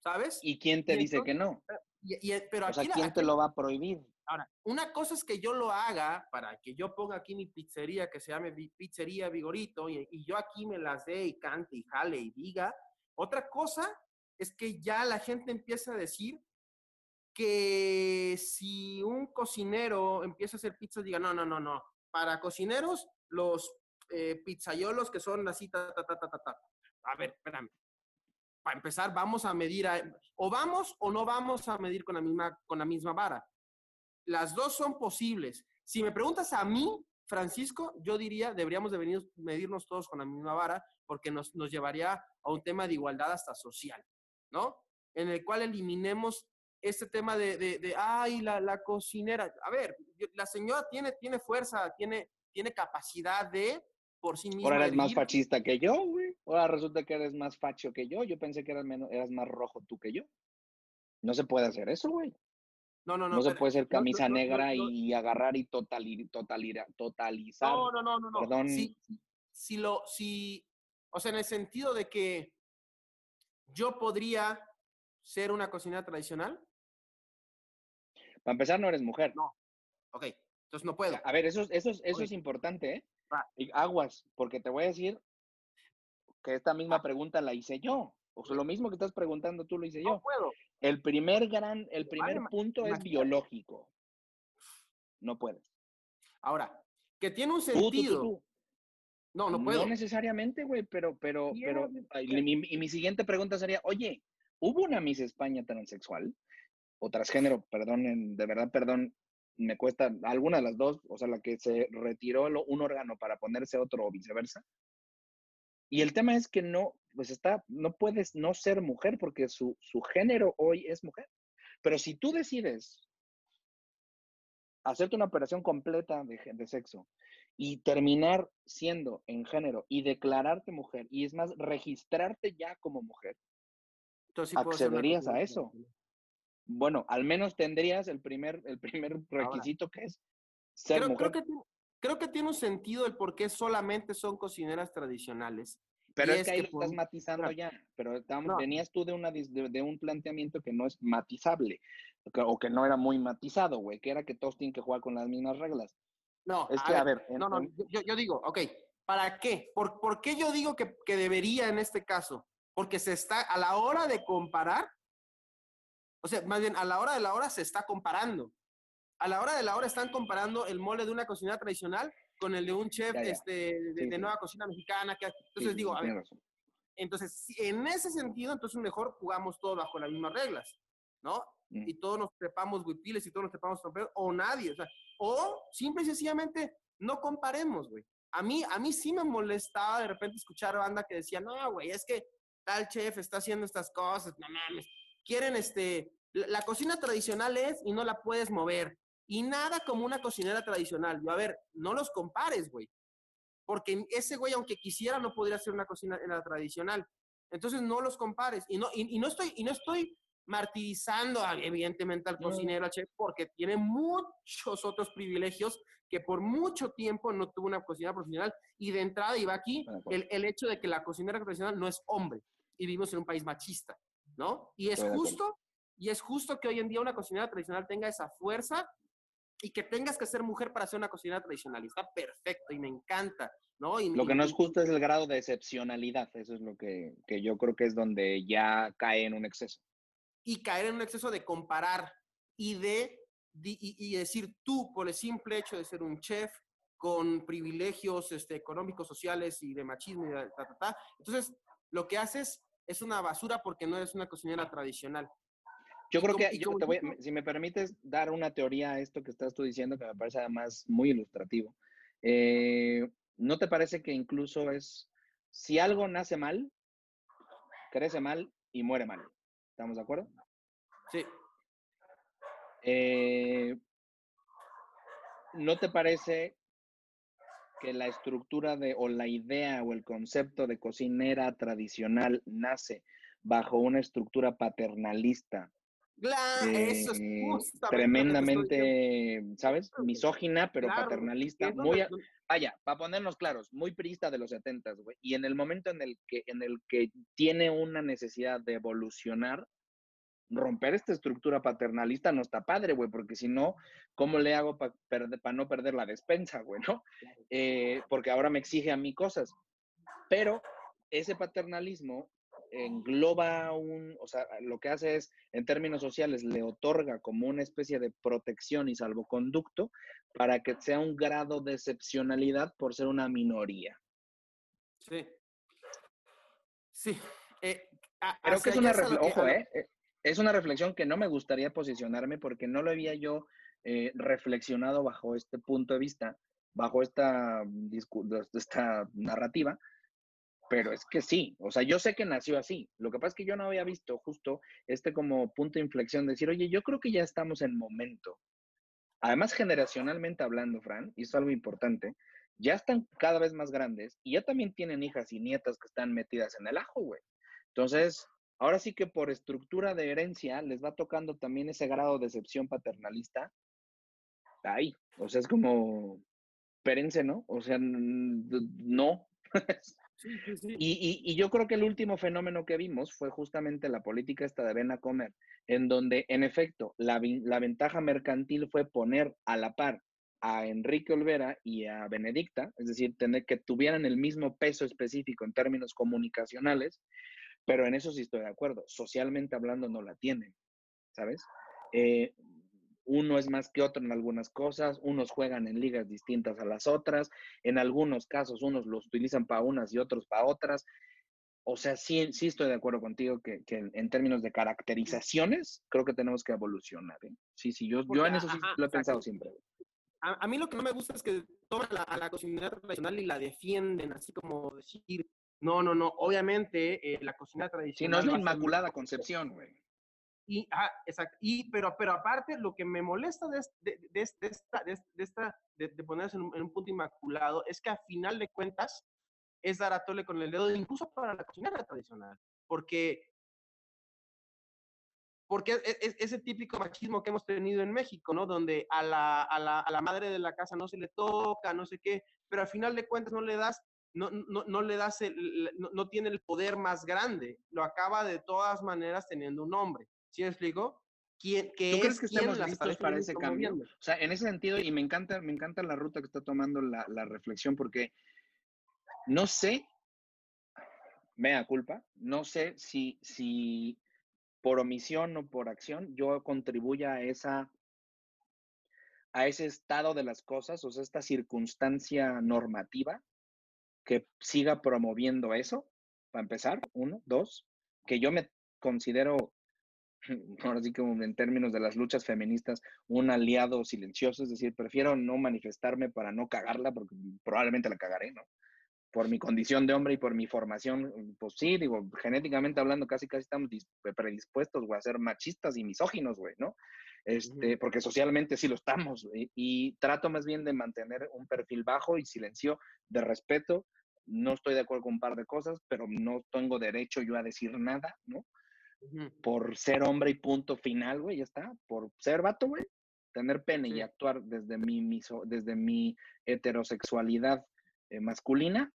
¿Sabes? ¿Y quién te dice que no? Y, pero o sea, ¿quién te lo va a prohibir? Ahora, una cosa es que yo lo haga para que yo ponga aquí mi pizzería que se llame Pizzería Vigorito y, y yo aquí me las dé y cante y jale y diga, otra cosa es que ya la gente empieza a decir que si un cocinero empieza a hacer pizzas, diga, no, no, no, no. Para cocineros, los eh, pizzayolos que son así, ta, ta, ta, ta, ta. A ver, espérame. Para empezar, vamos a medir, o vamos o no vamos a medir con la, misma, con la misma vara. Las dos son posibles. Si me preguntas a mí, Francisco, yo diría, deberíamos de medirnos todos con la misma vara, porque nos, nos llevaría a un tema de igualdad hasta social, ¿no? En el cual eliminemos este tema de, de, ay, la, la, cocinera. A ver, la señora tiene, tiene fuerza, tiene, tiene capacidad de por sí misma. Ahora eres más fascista que yo, güey. Ahora resulta que eres más facho que yo. Yo pensé que eras, menos, eras más rojo tú que yo. No se puede hacer eso, güey. No, no, no. No se puede ser camisa negra y agarrar y totalir, totalir, totalizar. No, no, no, no. no. Perdón. Si, si, lo, si, o sea, en el sentido de que yo podría ser una cocinera tradicional. Para empezar, no eres mujer. No. Ok, entonces no puedo. A ver, eso, eso, eso es importante, ¿eh? Aguas, porque te voy a decir que esta misma pregunta la hice yo. O sea, lo mismo que estás preguntando tú lo hice yo. No puedo. El primer gran, el primer punto es biológico. No puedes. Ahora, que tiene un sentido. No, no puedo. No necesariamente, güey, pero, pero, pero, y mi, siguiente pregunta sería, oye, hubo una Miss España transexual o transgénero, perdón, de verdad, perdón, me cuesta alguna de las dos, o sea, la que se retiró un órgano para ponerse otro o viceversa. Y el tema es que no, pues está, no puedes no ser mujer porque su, su género hoy es mujer. Pero si tú decides hacerte una operación completa de, de sexo y terminar siendo en género y declararte mujer, y es más, registrarte ya como mujer, Entonces, accederías a eso. Bueno, al menos tendrías el primer, el primer requisito que es ser creo, mujer. Creo que, creo que tiene un sentido el por qué solamente son cocineras tradicionales. Pero es, que ahí lo estás matizando ya. Pero estamos, venías tú de, una, de, un planteamiento que no es matizable o que no era muy matizado, güey, que era que todos tienen que jugar con las mismas reglas. No, es que, a ver. no, no, yo, yo, digo, ok, ¿para qué? ¿Por, ¿Por, qué yo digo que, que debería en este caso? Porque se está, a la hora de comparar, o sea, más bien, a la hora de la hora se está comparando. A la hora de la hora están comparando el mole de una cocina tradicional con el de un chef Este, de, nueva cocina mexicana. Que, entonces digo, a ver, entonces, en ese sentido, entonces mejor jugamos todos bajo las mismas reglas, ¿no? Mm. Y todos nos trepamos huipiles y todos nos trepamos tromperos, o nadie, o sea, o simple y sencillamente no comparemos, güey. A mí, a mí sí me molestaba de repente escuchar banda que decía, no, güey, es que tal chef está haciendo estas cosas, no mames. Quieren, este, la cocina tradicional es y no la puedes mover. Y nada como una cocinera tradicional. Yo, a ver, no los compares, güey. Porque ese güey, aunque quisiera, no podría hacer una cocina tradicional. Entonces, no los compares. Y no, y, no, estoy, y no estoy martirizando, evidentemente, al cocinero, al chef, porque tiene muchos otros privilegios que por mucho tiempo no tuvo una cocina profesional. Y de entrada iba aquí el, el hecho de que la cocinera tradicional no es hombre. Y vivimos en un país machista, ¿no? Y es justo y es justo que hoy en día una cocinera tradicional tenga esa fuerza y que tengas que ser mujer para ser una cocinera tradicional. Y está perfecto y me encanta, ¿no? lo que no es justo es el grado de excepcionalidad. Eso es lo que, yo creo que es donde ya cae en un exceso. Y caer en un exceso de comparar y de, y, decir tú, por el simple hecho de ser un chef, con privilegios este, económicos, sociales y de machismo y ta, ta, ta. Entonces, lo que haces es una basura porque no eres una cocinera tradicional. Yo creo que, yo te voy, si me permites dar una teoría a esto que estás tú diciendo, que me parece además muy ilustrativo. Eh, ¿No te parece que incluso es, si algo nace mal, crece mal y muere mal? ¿Estamos de acuerdo? Sí. Eh, ¿No te parece que la estructura de, o la idea o el concepto de cocinera tradicional nace bajo una estructura paternalista eso es eh, tremendamente, ¿sabes? Misógina, pero paternalista, muy, vaya, para ponernos claros, muy prista de los setentas, güey. Y en el momento en el que, en el que tiene una necesidad de evolucionar, romper esta estructura paternalista no está padre, güey, porque si no, ¿cómo le hago para no perder la despensa, güey, no? Eh, porque ahora me exige a mí cosas. Pero ese paternalismo engloba un, o sea, lo que hace es, en términos sociales, le otorga como una especie de protección y salvoconducto para que sea un grado de excepcionalidad por ser una minoría. Sí. Sí. Eh, Creo que es una reflexión, ojo, eh, eh, es una reflexión que no me gustaría posicionarme porque no lo había yo eh, reflexionado bajo este punto de vista, bajo esta, esta narrativa, pero es que sí, o sea, yo sé que nació así. Lo que pasa es que yo no había visto justo este como punto de inflexión, de decir, oye, yo creo que ya estamos en momento. Además, generacionalmente hablando, Fran, y es algo importante, ya están cada vez más grandes y ya también tienen hijas y nietas que están metidas en el ajo, güey. Entonces, ahora sí que por estructura de herencia les va tocando también ese grado de excepción paternalista. Ahí, o sea, es como, espérense, ¿no? O sea, no. Y, yo creo que el último fenómeno que vimos fue justamente la política esta de ven a comer, en donde en efecto la, ventaja mercantil fue poner a la par a Enrique Olvera y a Benedicta, es decir, tener que tuvieran el mismo peso específico en términos comunicacionales, pero en eso sí estoy de acuerdo, socialmente hablando no la tienen, ¿sabes? Eh, uno es más que otro en algunas cosas, unos juegan en ligas distintas a las otras, en algunos casos unos los utilizan para unas y otros para otras. o sea, sí, sí estoy de acuerdo contigo que, en términos de caracterizaciones, creo que tenemos que evolucionar. ¿eh? Sí, sí, yo, yo en eso sí lo he pensado siempre. A, mí lo que no me gusta es que toman a la cocina tradicional y la defienden, así como decir, no, no, no, obviamente eh, la cocina tradicional... Sí, no es la Inmaculada Concepción, güey. Y, ah, exacto, y, pero, pero aparte, lo que me molesta de, de, de, esta, de, esta, de, ponerse en un, en un punto inmaculado, es que a final de cuentas, es dar a tole con el dedo, incluso para la cocinera tradicional, porque porque es, es, ese típico machismo que hemos tenido en México, ¿no? Donde a la, a, la, a la, madre de la casa no se le toca, no sé qué, pero al final de cuentas no le das, no, no, no le das, el, no, tiene el poder más grande, lo acaba de todas maneras teniendo un hombre, ¿sí me explico? ¿Quién, ¿Tú crees que estamos listos para ese cambio? O sea, en ese sentido, y me encanta, me encanta la ruta que está tomando la, la reflexión, porque no sé, mea culpa, no sé si, si por omisión o por acción yo contribuya a esa a ese estado de las cosas, o sea, esta circunstancia normativa que siga promoviendo eso, para empezar, uno, dos, que yo me considero, ahora sí como en términos de las luchas feministas, un aliado silencioso, es decir, prefiero no manifestarme para no cagarla, porque probablemente la cagaré, ¿no? por mi condición de hombre y por mi formación, pues sí, digo, genéticamente hablando, casi casi estamos predispuestos, güey, a ser machistas y misóginos, güey, ¿no? Este, porque socialmente sí lo estamos, güey, y trato más bien de mantener un perfil bajo y silencio de respeto. No estoy de acuerdo con un par de cosas, pero no tengo derecho yo a decir nada, ¿no? Por ser hombre y punto final, güey, ya está. Por ser vato, güey, tener pene y actuar desde mi, miso, desde mi heterosexualidad eh, masculina,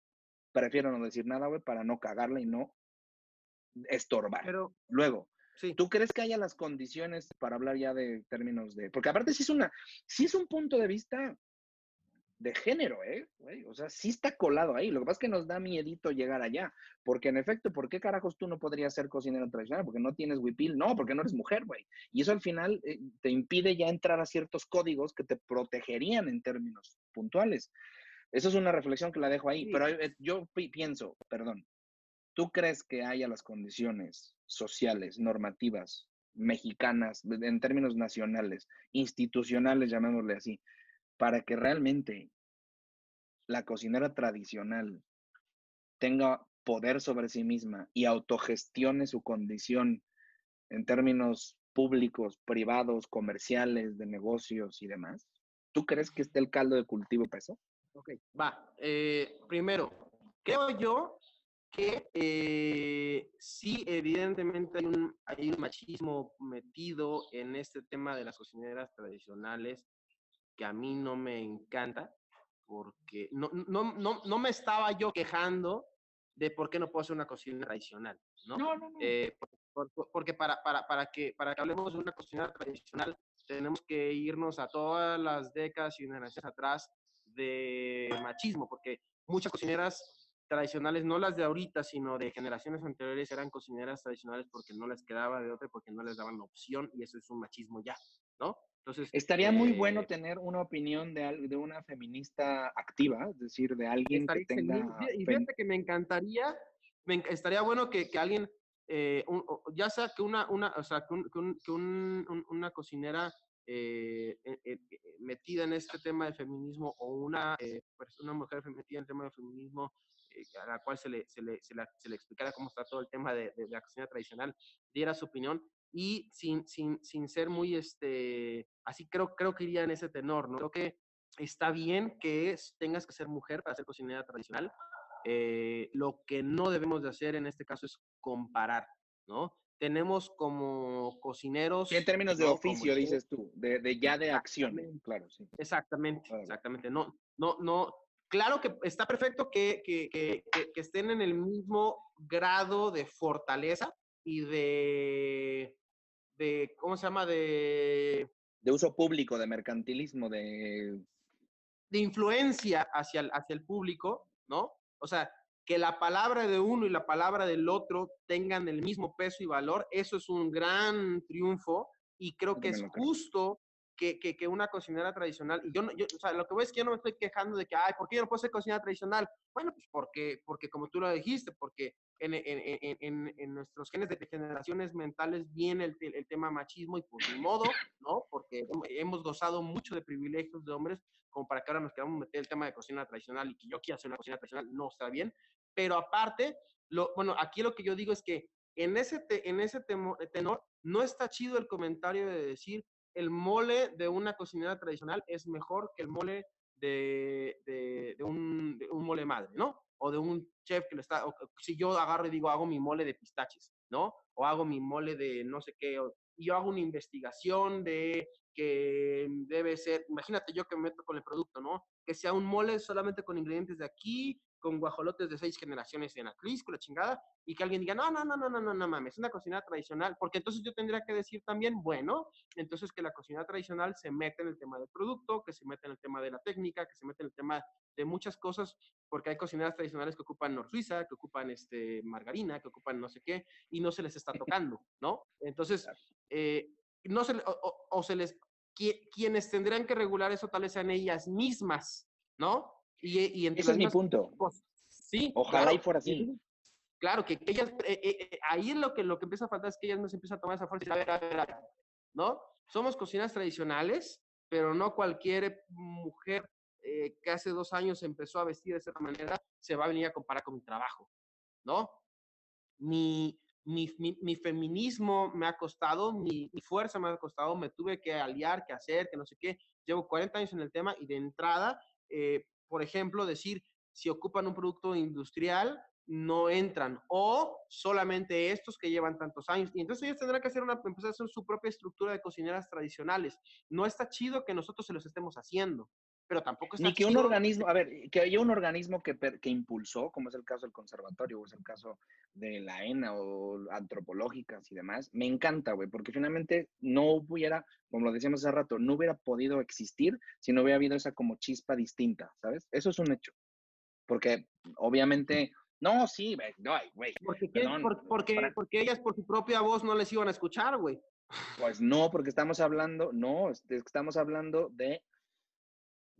prefiero no decir nada, güey, para no cagarla y no estorbar. Pero, Luego, ¿tú crees que haya las condiciones para hablar ya de términos de... Porque aparte sí es una, sí es un punto de vista de género, ¿eh? O sea, sí está colado ahí. Lo que pasa es que nos da miedito llegar allá. Porque en efecto, ¿por qué carajos tú no podrías ser cocinero tradicional? Porque no tienes huipil. No, porque no eres mujer, güey. Y eso al final eh, te impide ya entrar a ciertos códigos que te protegerían en términos puntuales. Eso es una reflexión que la dejo ahí, pero eh, yo pienso, perdón, ¿tú crees que haya las condiciones sociales, normativas, mexicanas, en términos nacionales, institucionales, llamémosle así, para que realmente la cocinera tradicional tenga poder sobre sí misma y autogestione su condición en términos públicos, privados, comerciales, de negocios y demás? ¿Tú crees que esté el caldo de cultivo para eso? Ok, va. Eh, primero, creo yo que eh, sí, evidentemente hay un, hay un machismo metido en este tema de las cocineras tradicionales que a mí no me encanta, porque no, no, no, no me estaba yo quejando de por qué no puedo hacer una cocina tradicional, ¿no? No, no, no. Eh, porque para, para, para, que, para que hablemos de una cocina tradicional, tenemos que irnos a todas las décadas y generaciones atrás de machismo, porque muchas cocineras tradicionales, no las de ahorita, sino de generaciones anteriores, eran cocineras tradicionales porque no les quedaba de otra, porque no les daban opción, y eso es un machismo ya, ¿no? Entonces, estaría muy bueno eh, tener una opinión de, de una feminista activa, es decir, de alguien que tenga... Y fíjate que me encantaría, me, estaría bueno que, que alguien, eh, ya sea que una, una, o sea, que, que una cocinera eh, eh, eh, metida en este tema de feminismo o una, una mujer metida en el tema de feminismo a la cual se le, se, le, se, le explicara cómo está todo el tema de, de, la cocina tradicional, diera su opinión y sin, sin, sin ser muy, este, así creo, creo que iría en ese tenor, ¿no? Creo que está bien que tengas que ser mujer para ser cocinera tradicional. lo que no debemos de hacer en este caso es comparar, ¿no? tenemos como cocineros. en términos de oficio, dices tú, de, de, ya de acción, claro, sí. Exactamente, exactamente. No, no, no. Claro que está perfecto que, que, que, que, estén en el mismo grado de fortaleza y de, de ¿cómo se llama? De... De uso público, de mercantilismo, de... De influencia hacia el, hacia el público, ¿no? O sea, que la palabra de uno y la palabra del otro tengan el mismo peso y valor, eso es un gran triunfo y creo que es justo que, que, una cocinera tradicional. Y yo, yo, o sea, lo que voy es que yo no me estoy quejando de que, ay, ¿por qué yo no puedo ser cocinera tradicional? Bueno, pues porque, porque como tú lo dijiste, porque en, en, en, en nuestros genes de generaciones mentales viene el, el, tema machismo y por mi modo, ¿no? Porque hemos gozado mucho de privilegios de hombres como para que ahora nos queramos meter el tema de cocina tradicional y que yo quiera hacer una cocina tradicional, no está bien. Pero aparte, lo, bueno, aquí lo que yo digo es que en ese, en ese tenor no está chido el comentario de decir el mole de una cocinera tradicional es mejor que el mole de, de, un, mole madre, ¿no? O de un chef que lo está, si yo agarro y digo, hago mi mole de pistaches, ¿no? O hago mi mole de no sé qué, y yo hago una investigación de que debe ser, imagínate yo que me meto con el producto, ¿no? Que sea un mole solamente con ingredientes de aquí, con guajolotes de seis generaciones en Atlisco, la chingada, y que alguien diga, no, no, no, no, no, no, no mames, es una cocina tradicional, porque entonces yo tendría que decir también, bueno, entonces que la cocina tradicional se mete en el tema del producto, que se mete en el tema de la técnica, que se mete en el tema de muchas cosas, porque hay cocineras tradicionales que ocupan nor suiza, que ocupan este, margarina, que ocupan no sé qué, y no se les está tocando, ¿no? Entonces, eh, no se, o, se les, quienes tendrán que regular eso tal vez sean ellas mismas, ¿no? Y, Ese es mi punto. sí. Ojalá y fuera así. Claro, que, ellas, eh, eh, eh, ahí lo que, lo que empieza a faltar es que ellas no se empiezan a tomar esa fuerza y a ver, a ver, a ver, ¿no? Somos cocinas tradicionales, pero no cualquier mujer que hace dos años empezó a vestir de esa manera se va a venir a comparar con mi trabajo, ¿no? Mi, mi, mi, feminismo me ha costado, mi, mi, fuerza me ha costado, me tuve que aliar, que hacer, que no sé qué. Llevo 40 años en el tema y de entrada eh, por ejemplo, decir si ocupan un producto industrial, no entran, o solamente estos que llevan tantos años. Y entonces ellos tendrán que hacer una, empezar a hacer su propia estructura de cocineras tradicionales. No está chido que nosotros se los estemos haciendo, pero tampoco está Ni que un organismo, a ver, que haya un organismo que, que impulsó, como es el caso del conservatorio, o es el caso de la ENA o antropológicas y demás, me encanta, güey, porque finalmente no hubiera, como lo decíamos hace rato, no hubiera podido existir si no hubiera habido esa como chispa distinta, ¿sabes? Eso es un hecho. Porque obviamente, no, sí, no, güey. Porque, porque, porque ellas por su propia voz no les iban a escuchar, güey. Pues no, porque estamos hablando, no, estamos hablando de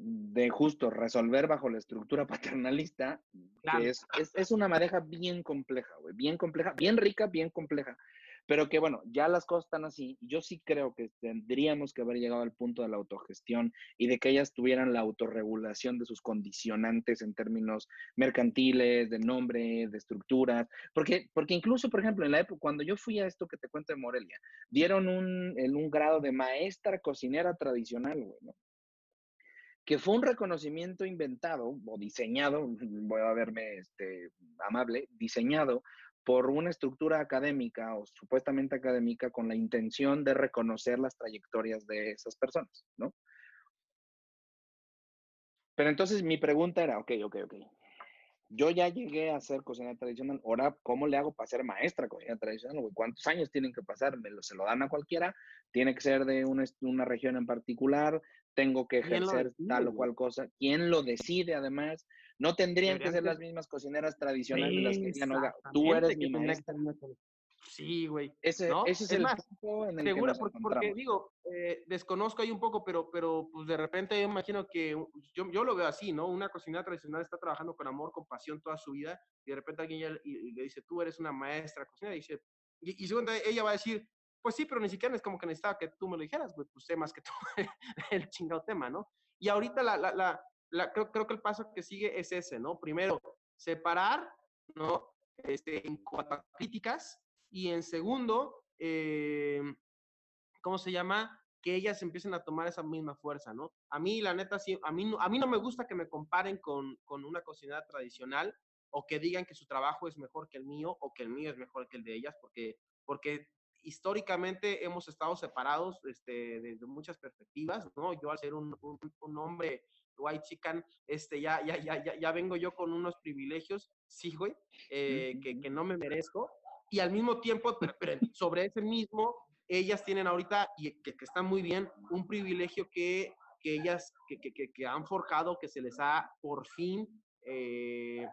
de justo resolver bajo la estructura paternalista, que es, es, una madeja bien compleja, güey, bien compleja, bien rica, bien compleja. Pero que bueno, ya las cosas están así. Yo sí creo que tendríamos que haber llegado al punto de la autogestión y de que ellas tuvieran la autorregulación de sus condicionantes en términos mercantiles, de nombre, de estructuras. Porque, porque incluso, por ejemplo, en la época, cuando yo fui a esto que te cuento de Morelia, dieron un, un grado de maestra cocinera tradicional, güey, ¿no? Que fue un reconocimiento inventado o diseñado, voy a verme este, amable, diseñado por una estructura académica o supuestamente académica con la intención de reconocer las trayectorias de esas personas, ¿no? Pero entonces mi pregunta era, ok, ok, ok. Yo ya llegué a ser cocinera tradicional, ahora, ¿cómo le hago para ser maestra cocinera tradicional? ¿Cuántos años tienen que pasar? ¿Me ¿Se lo dan a cualquiera? ¿Tiene que ser de una región en particular? Tengo que ejercer tal o cual cosa. ¿Quién lo decide además? No tendrían que ser las mismas cocineras tradicionales las que digan, oiga, tú eres mi maestra. Sí, güey. Ese, ese es, el más, punto en el seguro, porque, porque, digo, eh, desconozco ahí un poco, pero, pero pues de repente yo imagino que yo, yo lo veo así, ¿no? Una cocinera tradicional está trabajando con amor, con pasión toda su vida, y de repente alguien le dice, tú eres una maestra cocinera, y dice, y, y según ella va a decir, pues sí, pero ni siquiera es como que necesitaba que tú me lo dijeras, güey, pues sé más que tú el chingado tema, ¿no? Y ahorita la, la, la, creo, creo, que el paso que sigue es ese, ¿no? Primero, separar, ¿no? Este, en cuanto críticas, y en segundo, eh, ¿cómo se llama? Que ellas empiecen a tomar esa misma fuerza, ¿no? A mí, la neta, sí, a mí, a mí no me gusta que me comparen con, con una cocinera tradicional o que digan que su trabajo es mejor que el mío o que el mío es mejor que el de ellas, porque, porque históricamente hemos estado separados este, desde muchas perspectivas, ¿no? Yo al ser un, un, hombre white chican, este, ya, ya, ya, ya, vengo yo con unos privilegios, sí, güey, eh, que, que, no me merezco. Y al mismo tiempo, pero, sobre ese mismo, ellas tienen ahorita, y que, que está muy bien, un privilegio que, que ellas, que, que, que, han forjado, que se les ha por fin eh,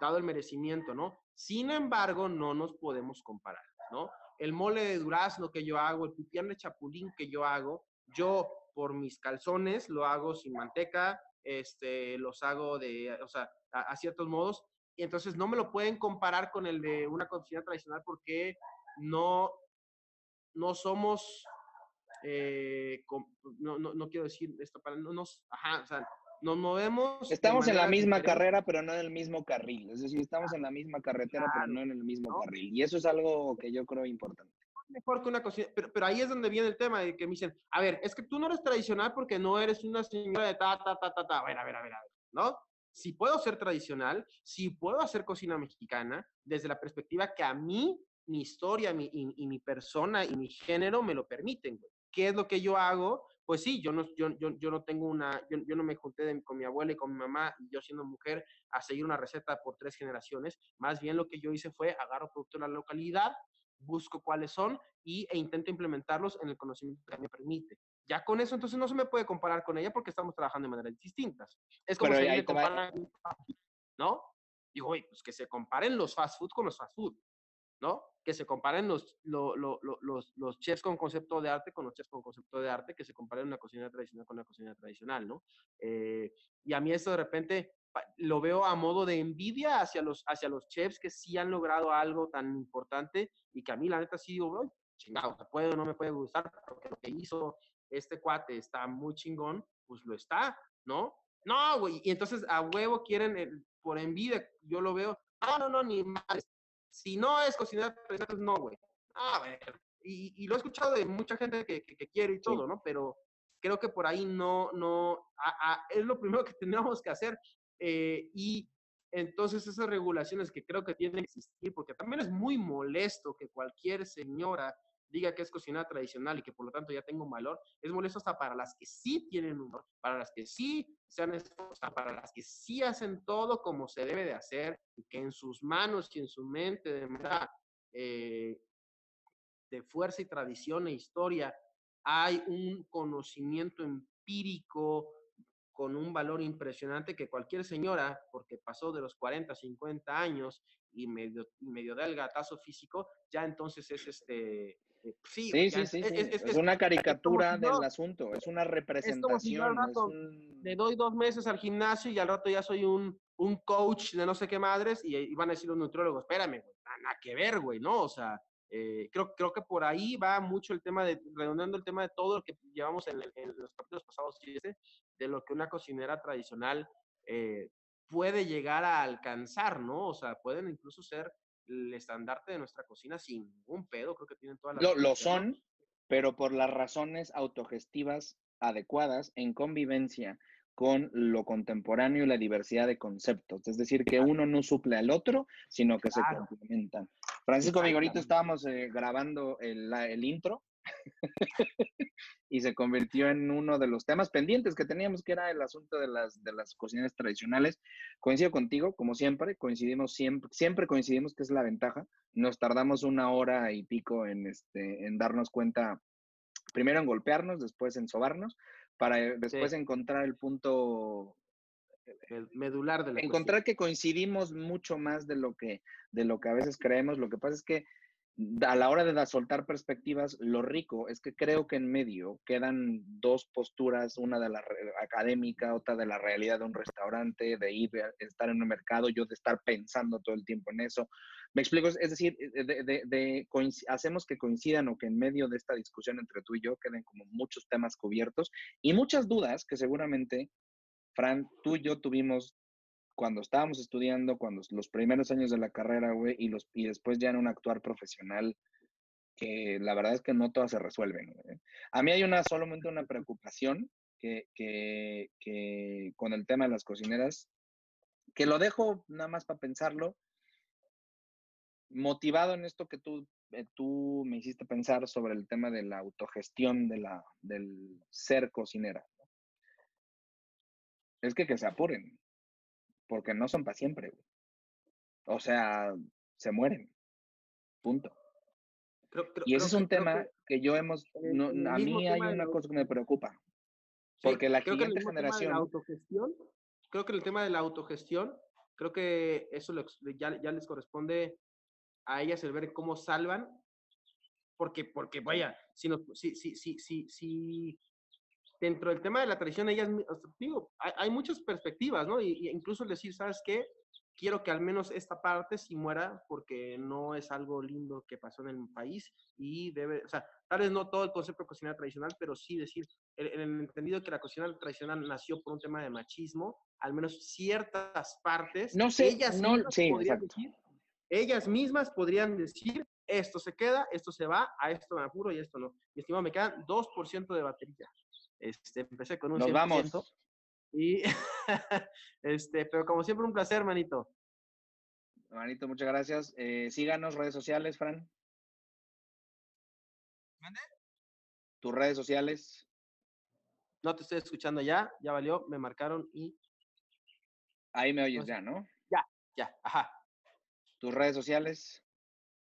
dado el merecimiento, ¿no? Sin embargo, no nos podemos comparar, ¿no? El mole de durazno que yo hago, el pipián de chapulín que yo hago, yo por mis calzones, lo hago sin manteca, este, los hago de, o sea, a, ciertos modos, y entonces no me lo pueden comparar con el de una cocina tradicional porque no, no somos, eh, no, no, no, quiero decir esto para, no nos, ajá, o sea, nos movemos. Estamos en la misma carrera, pero no en el mismo carril. Es decir, estamos en la misma carretera, pero no en el mismo carril. Y eso es algo que yo creo importante. Mejor que una cocina, pero, pero ahí es donde viene el tema de que me dicen, a ver, es que tú no eres tradicional porque no eres una señora de ta, ta, ta, ta, ta. A ver, a ver, a ver, a ver, ¿no? Si puedo ser tradicional, si puedo hacer cocina mexicana, desde la perspectiva que a mí, mi historia mi, y, mi persona y mi género me lo permiten, ¿Qué es lo que yo hago? Pues sí, yo no, yo, yo, yo no tengo una, yo, yo, no me junté con mi abuela y con mi mamá, y yo siendo mujer, a seguir una receta por tres generaciones. Más bien lo que yo hice fue agarro producto de la localidad, busco cuáles son y, e intento implementarlos en el conocimiento que me permite. Ya con eso, entonces no se me puede comparar con ella porque estamos trabajando de maneras distintas. Es como si me comparan, ¿no? Digo, oye, pues que se comparen los fast food con los fast food, que se comparen los, los, los, chefs con concepto de arte con los chefs con concepto de arte, que se comparen una cocina tradicional con una cocina tradicional, ¿no? Eh, y a mí esto de repente lo veo a modo de envidia hacia los, hacia los chefs que sí han logrado algo tan importante y que a mí la neta sí digo, chingado, puede o no me puede gustar, porque lo que hizo este cuate está muy chingón, pues lo está, ¿no? No, güey, y entonces a huevo quieren, por envidia, yo lo veo, no, no, no, ni más, si no es cocinar pues no, güey. A ver, y, y, lo he escuchado de mucha gente que, que, quiere y todo, ¿no? Pero creo que por ahí no, no, es lo primero que tenemos que hacer. Eh, y entonces esas regulaciones que creo que tienen que existir, porque también es muy molesto que cualquier señora diga que es cocina tradicional y que por lo tanto ya tengo un valor, es molesto hasta para las que sí tienen un valor, para las que sí sean para las que sí hacen todo como se debe de hacer que en sus manos y en su mente de manera eh, de fuerza y tradición e historia hay un conocimiento empírico con un valor impresionante que cualquier señora, porque pasó de los 40, 50 años y medio, medio da gatazo físico, ya entonces es este eh, sí, sí, sí, es, una caricatura del asunto, es una representación. Le doy dos meses al gimnasio y al rato ya soy un, un coach de no sé qué madres y, van a decir los nutriólogos, espérame, güey, nada que ver, güey, ¿no? O sea, eh, creo, creo que por ahí va mucho el tema de, redondeando el tema de todo lo que llevamos en, los capítulos pasados, de lo que una cocinera tradicional eh, puede llegar a alcanzar, ¿no? O sea, pueden incluso ser el estandarte de nuestra cocina sin ningún pedo, creo que tienen todas las... Lo, lo son, pero por las razones autogestivas adecuadas en convivencia con lo contemporáneo y la diversidad de conceptos. Es decir, que uno no suple al otro, sino que se complementan. Francisco Vigorito, estábamos eh, grabando el, el intro y se convirtió en uno de los temas pendientes que teníamos, que era el asunto de las, de las cocinas tradicionales. Coincido contigo, como siempre, coincidimos siempre, siempre coincidimos que es la ventaja. Nos tardamos una hora y pico en, este, en darnos cuenta, primero en golpearnos, después en sobarnos, para eh, después encontrar el punto el medular de la encontrar que coincidimos mucho más de lo que de lo que a veces creemos lo que pasa es que a la hora de soltar perspectivas, lo rico es que creo que en medio quedan dos posturas, una de la académica, otra de la realidad de un restaurante, de ir a estar en un mercado, yo de estar pensando todo el tiempo en eso. Me explico, es decir, de, hacemos que coincidan o que en medio de esta discusión entre tú y yo queden como muchos temas cubiertos y muchas dudas que seguramente, Fran, tú y yo tuvimos cuando estábamos estudiando, cuando los primeros años de la carrera, güey, y, los, y después ya en un actuar profesional, que la verdad es que no todas se resuelven. A mí hay una solamente una preocupación que, que, con el tema de las cocineras, que lo dejo nada más para pensarlo, motivado en esto que tú, eh, tú me hiciste pensar sobre el tema de la autogestión de la, del ser cocinera. Es que que se apuren porque no son para siempre, O sea, se mueren. Punto. y ese es un tema que, yo hemos, a mí hay una cosa que me preocupa. Porque la siguiente generación... la autogestión, creo que el tema de la autogestión, creo que eso ya, ya les corresponde a ellas el ver cómo salvan, porque, porque vaya, si, si, si, si, si, dentro del tema de la tradición, ellas, digo, hay, muchas perspectivas, ¿no? Y, incluso el decir, ¿sabes qué? Quiero que al menos esta parte sí muera porque no es algo lindo que pasó en el país y debe, o sea, tal vez no todo el concepto de cocina tradicional, pero sí decir, en, el entendido que la cocina tradicional nació por un tema de machismo, al menos ciertas partes, no sé, ellas no, sí, podrían decir, ellas mismas podrían decir, esto se queda, esto se va, a esto me apuro y esto no. Mi estimado, me quedan 2% de batería. Este, empecé con un Nos vamos. Y, este, pero como siempre, un placer, manito. Manito, muchas gracias. Eh, síganos, redes sociales, Fran. ¿Mande? Tus redes sociales. No te estoy escuchando ya, ya valió, me marcaron y. Ahí me oyes ya, ¿no? Ya, ya, ajá. Tus redes sociales.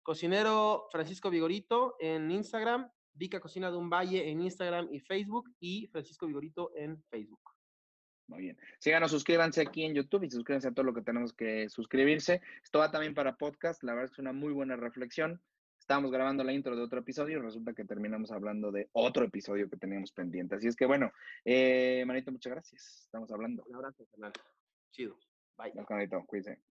Cocinero Francisco Vigorito en Instagram, Vica Cocina de un Valle en Instagram y Facebook y Francisco Vigorito en Facebook. Muy bien. Síganos, suscríbanse aquí en YouTube y suscríbanse a todo lo que tenemos que suscribirse. Esto va también para podcast. La verdad es que es una muy buena reflexión. Estábamos grabando la intro de otro episodio y resulta que terminamos hablando de otro episodio que teníamos pendiente. Así es que bueno, eh, Manito, muchas gracias. Estamos hablando. Un abrazo, Fernando. Chido. Bye. Manito, cuídense.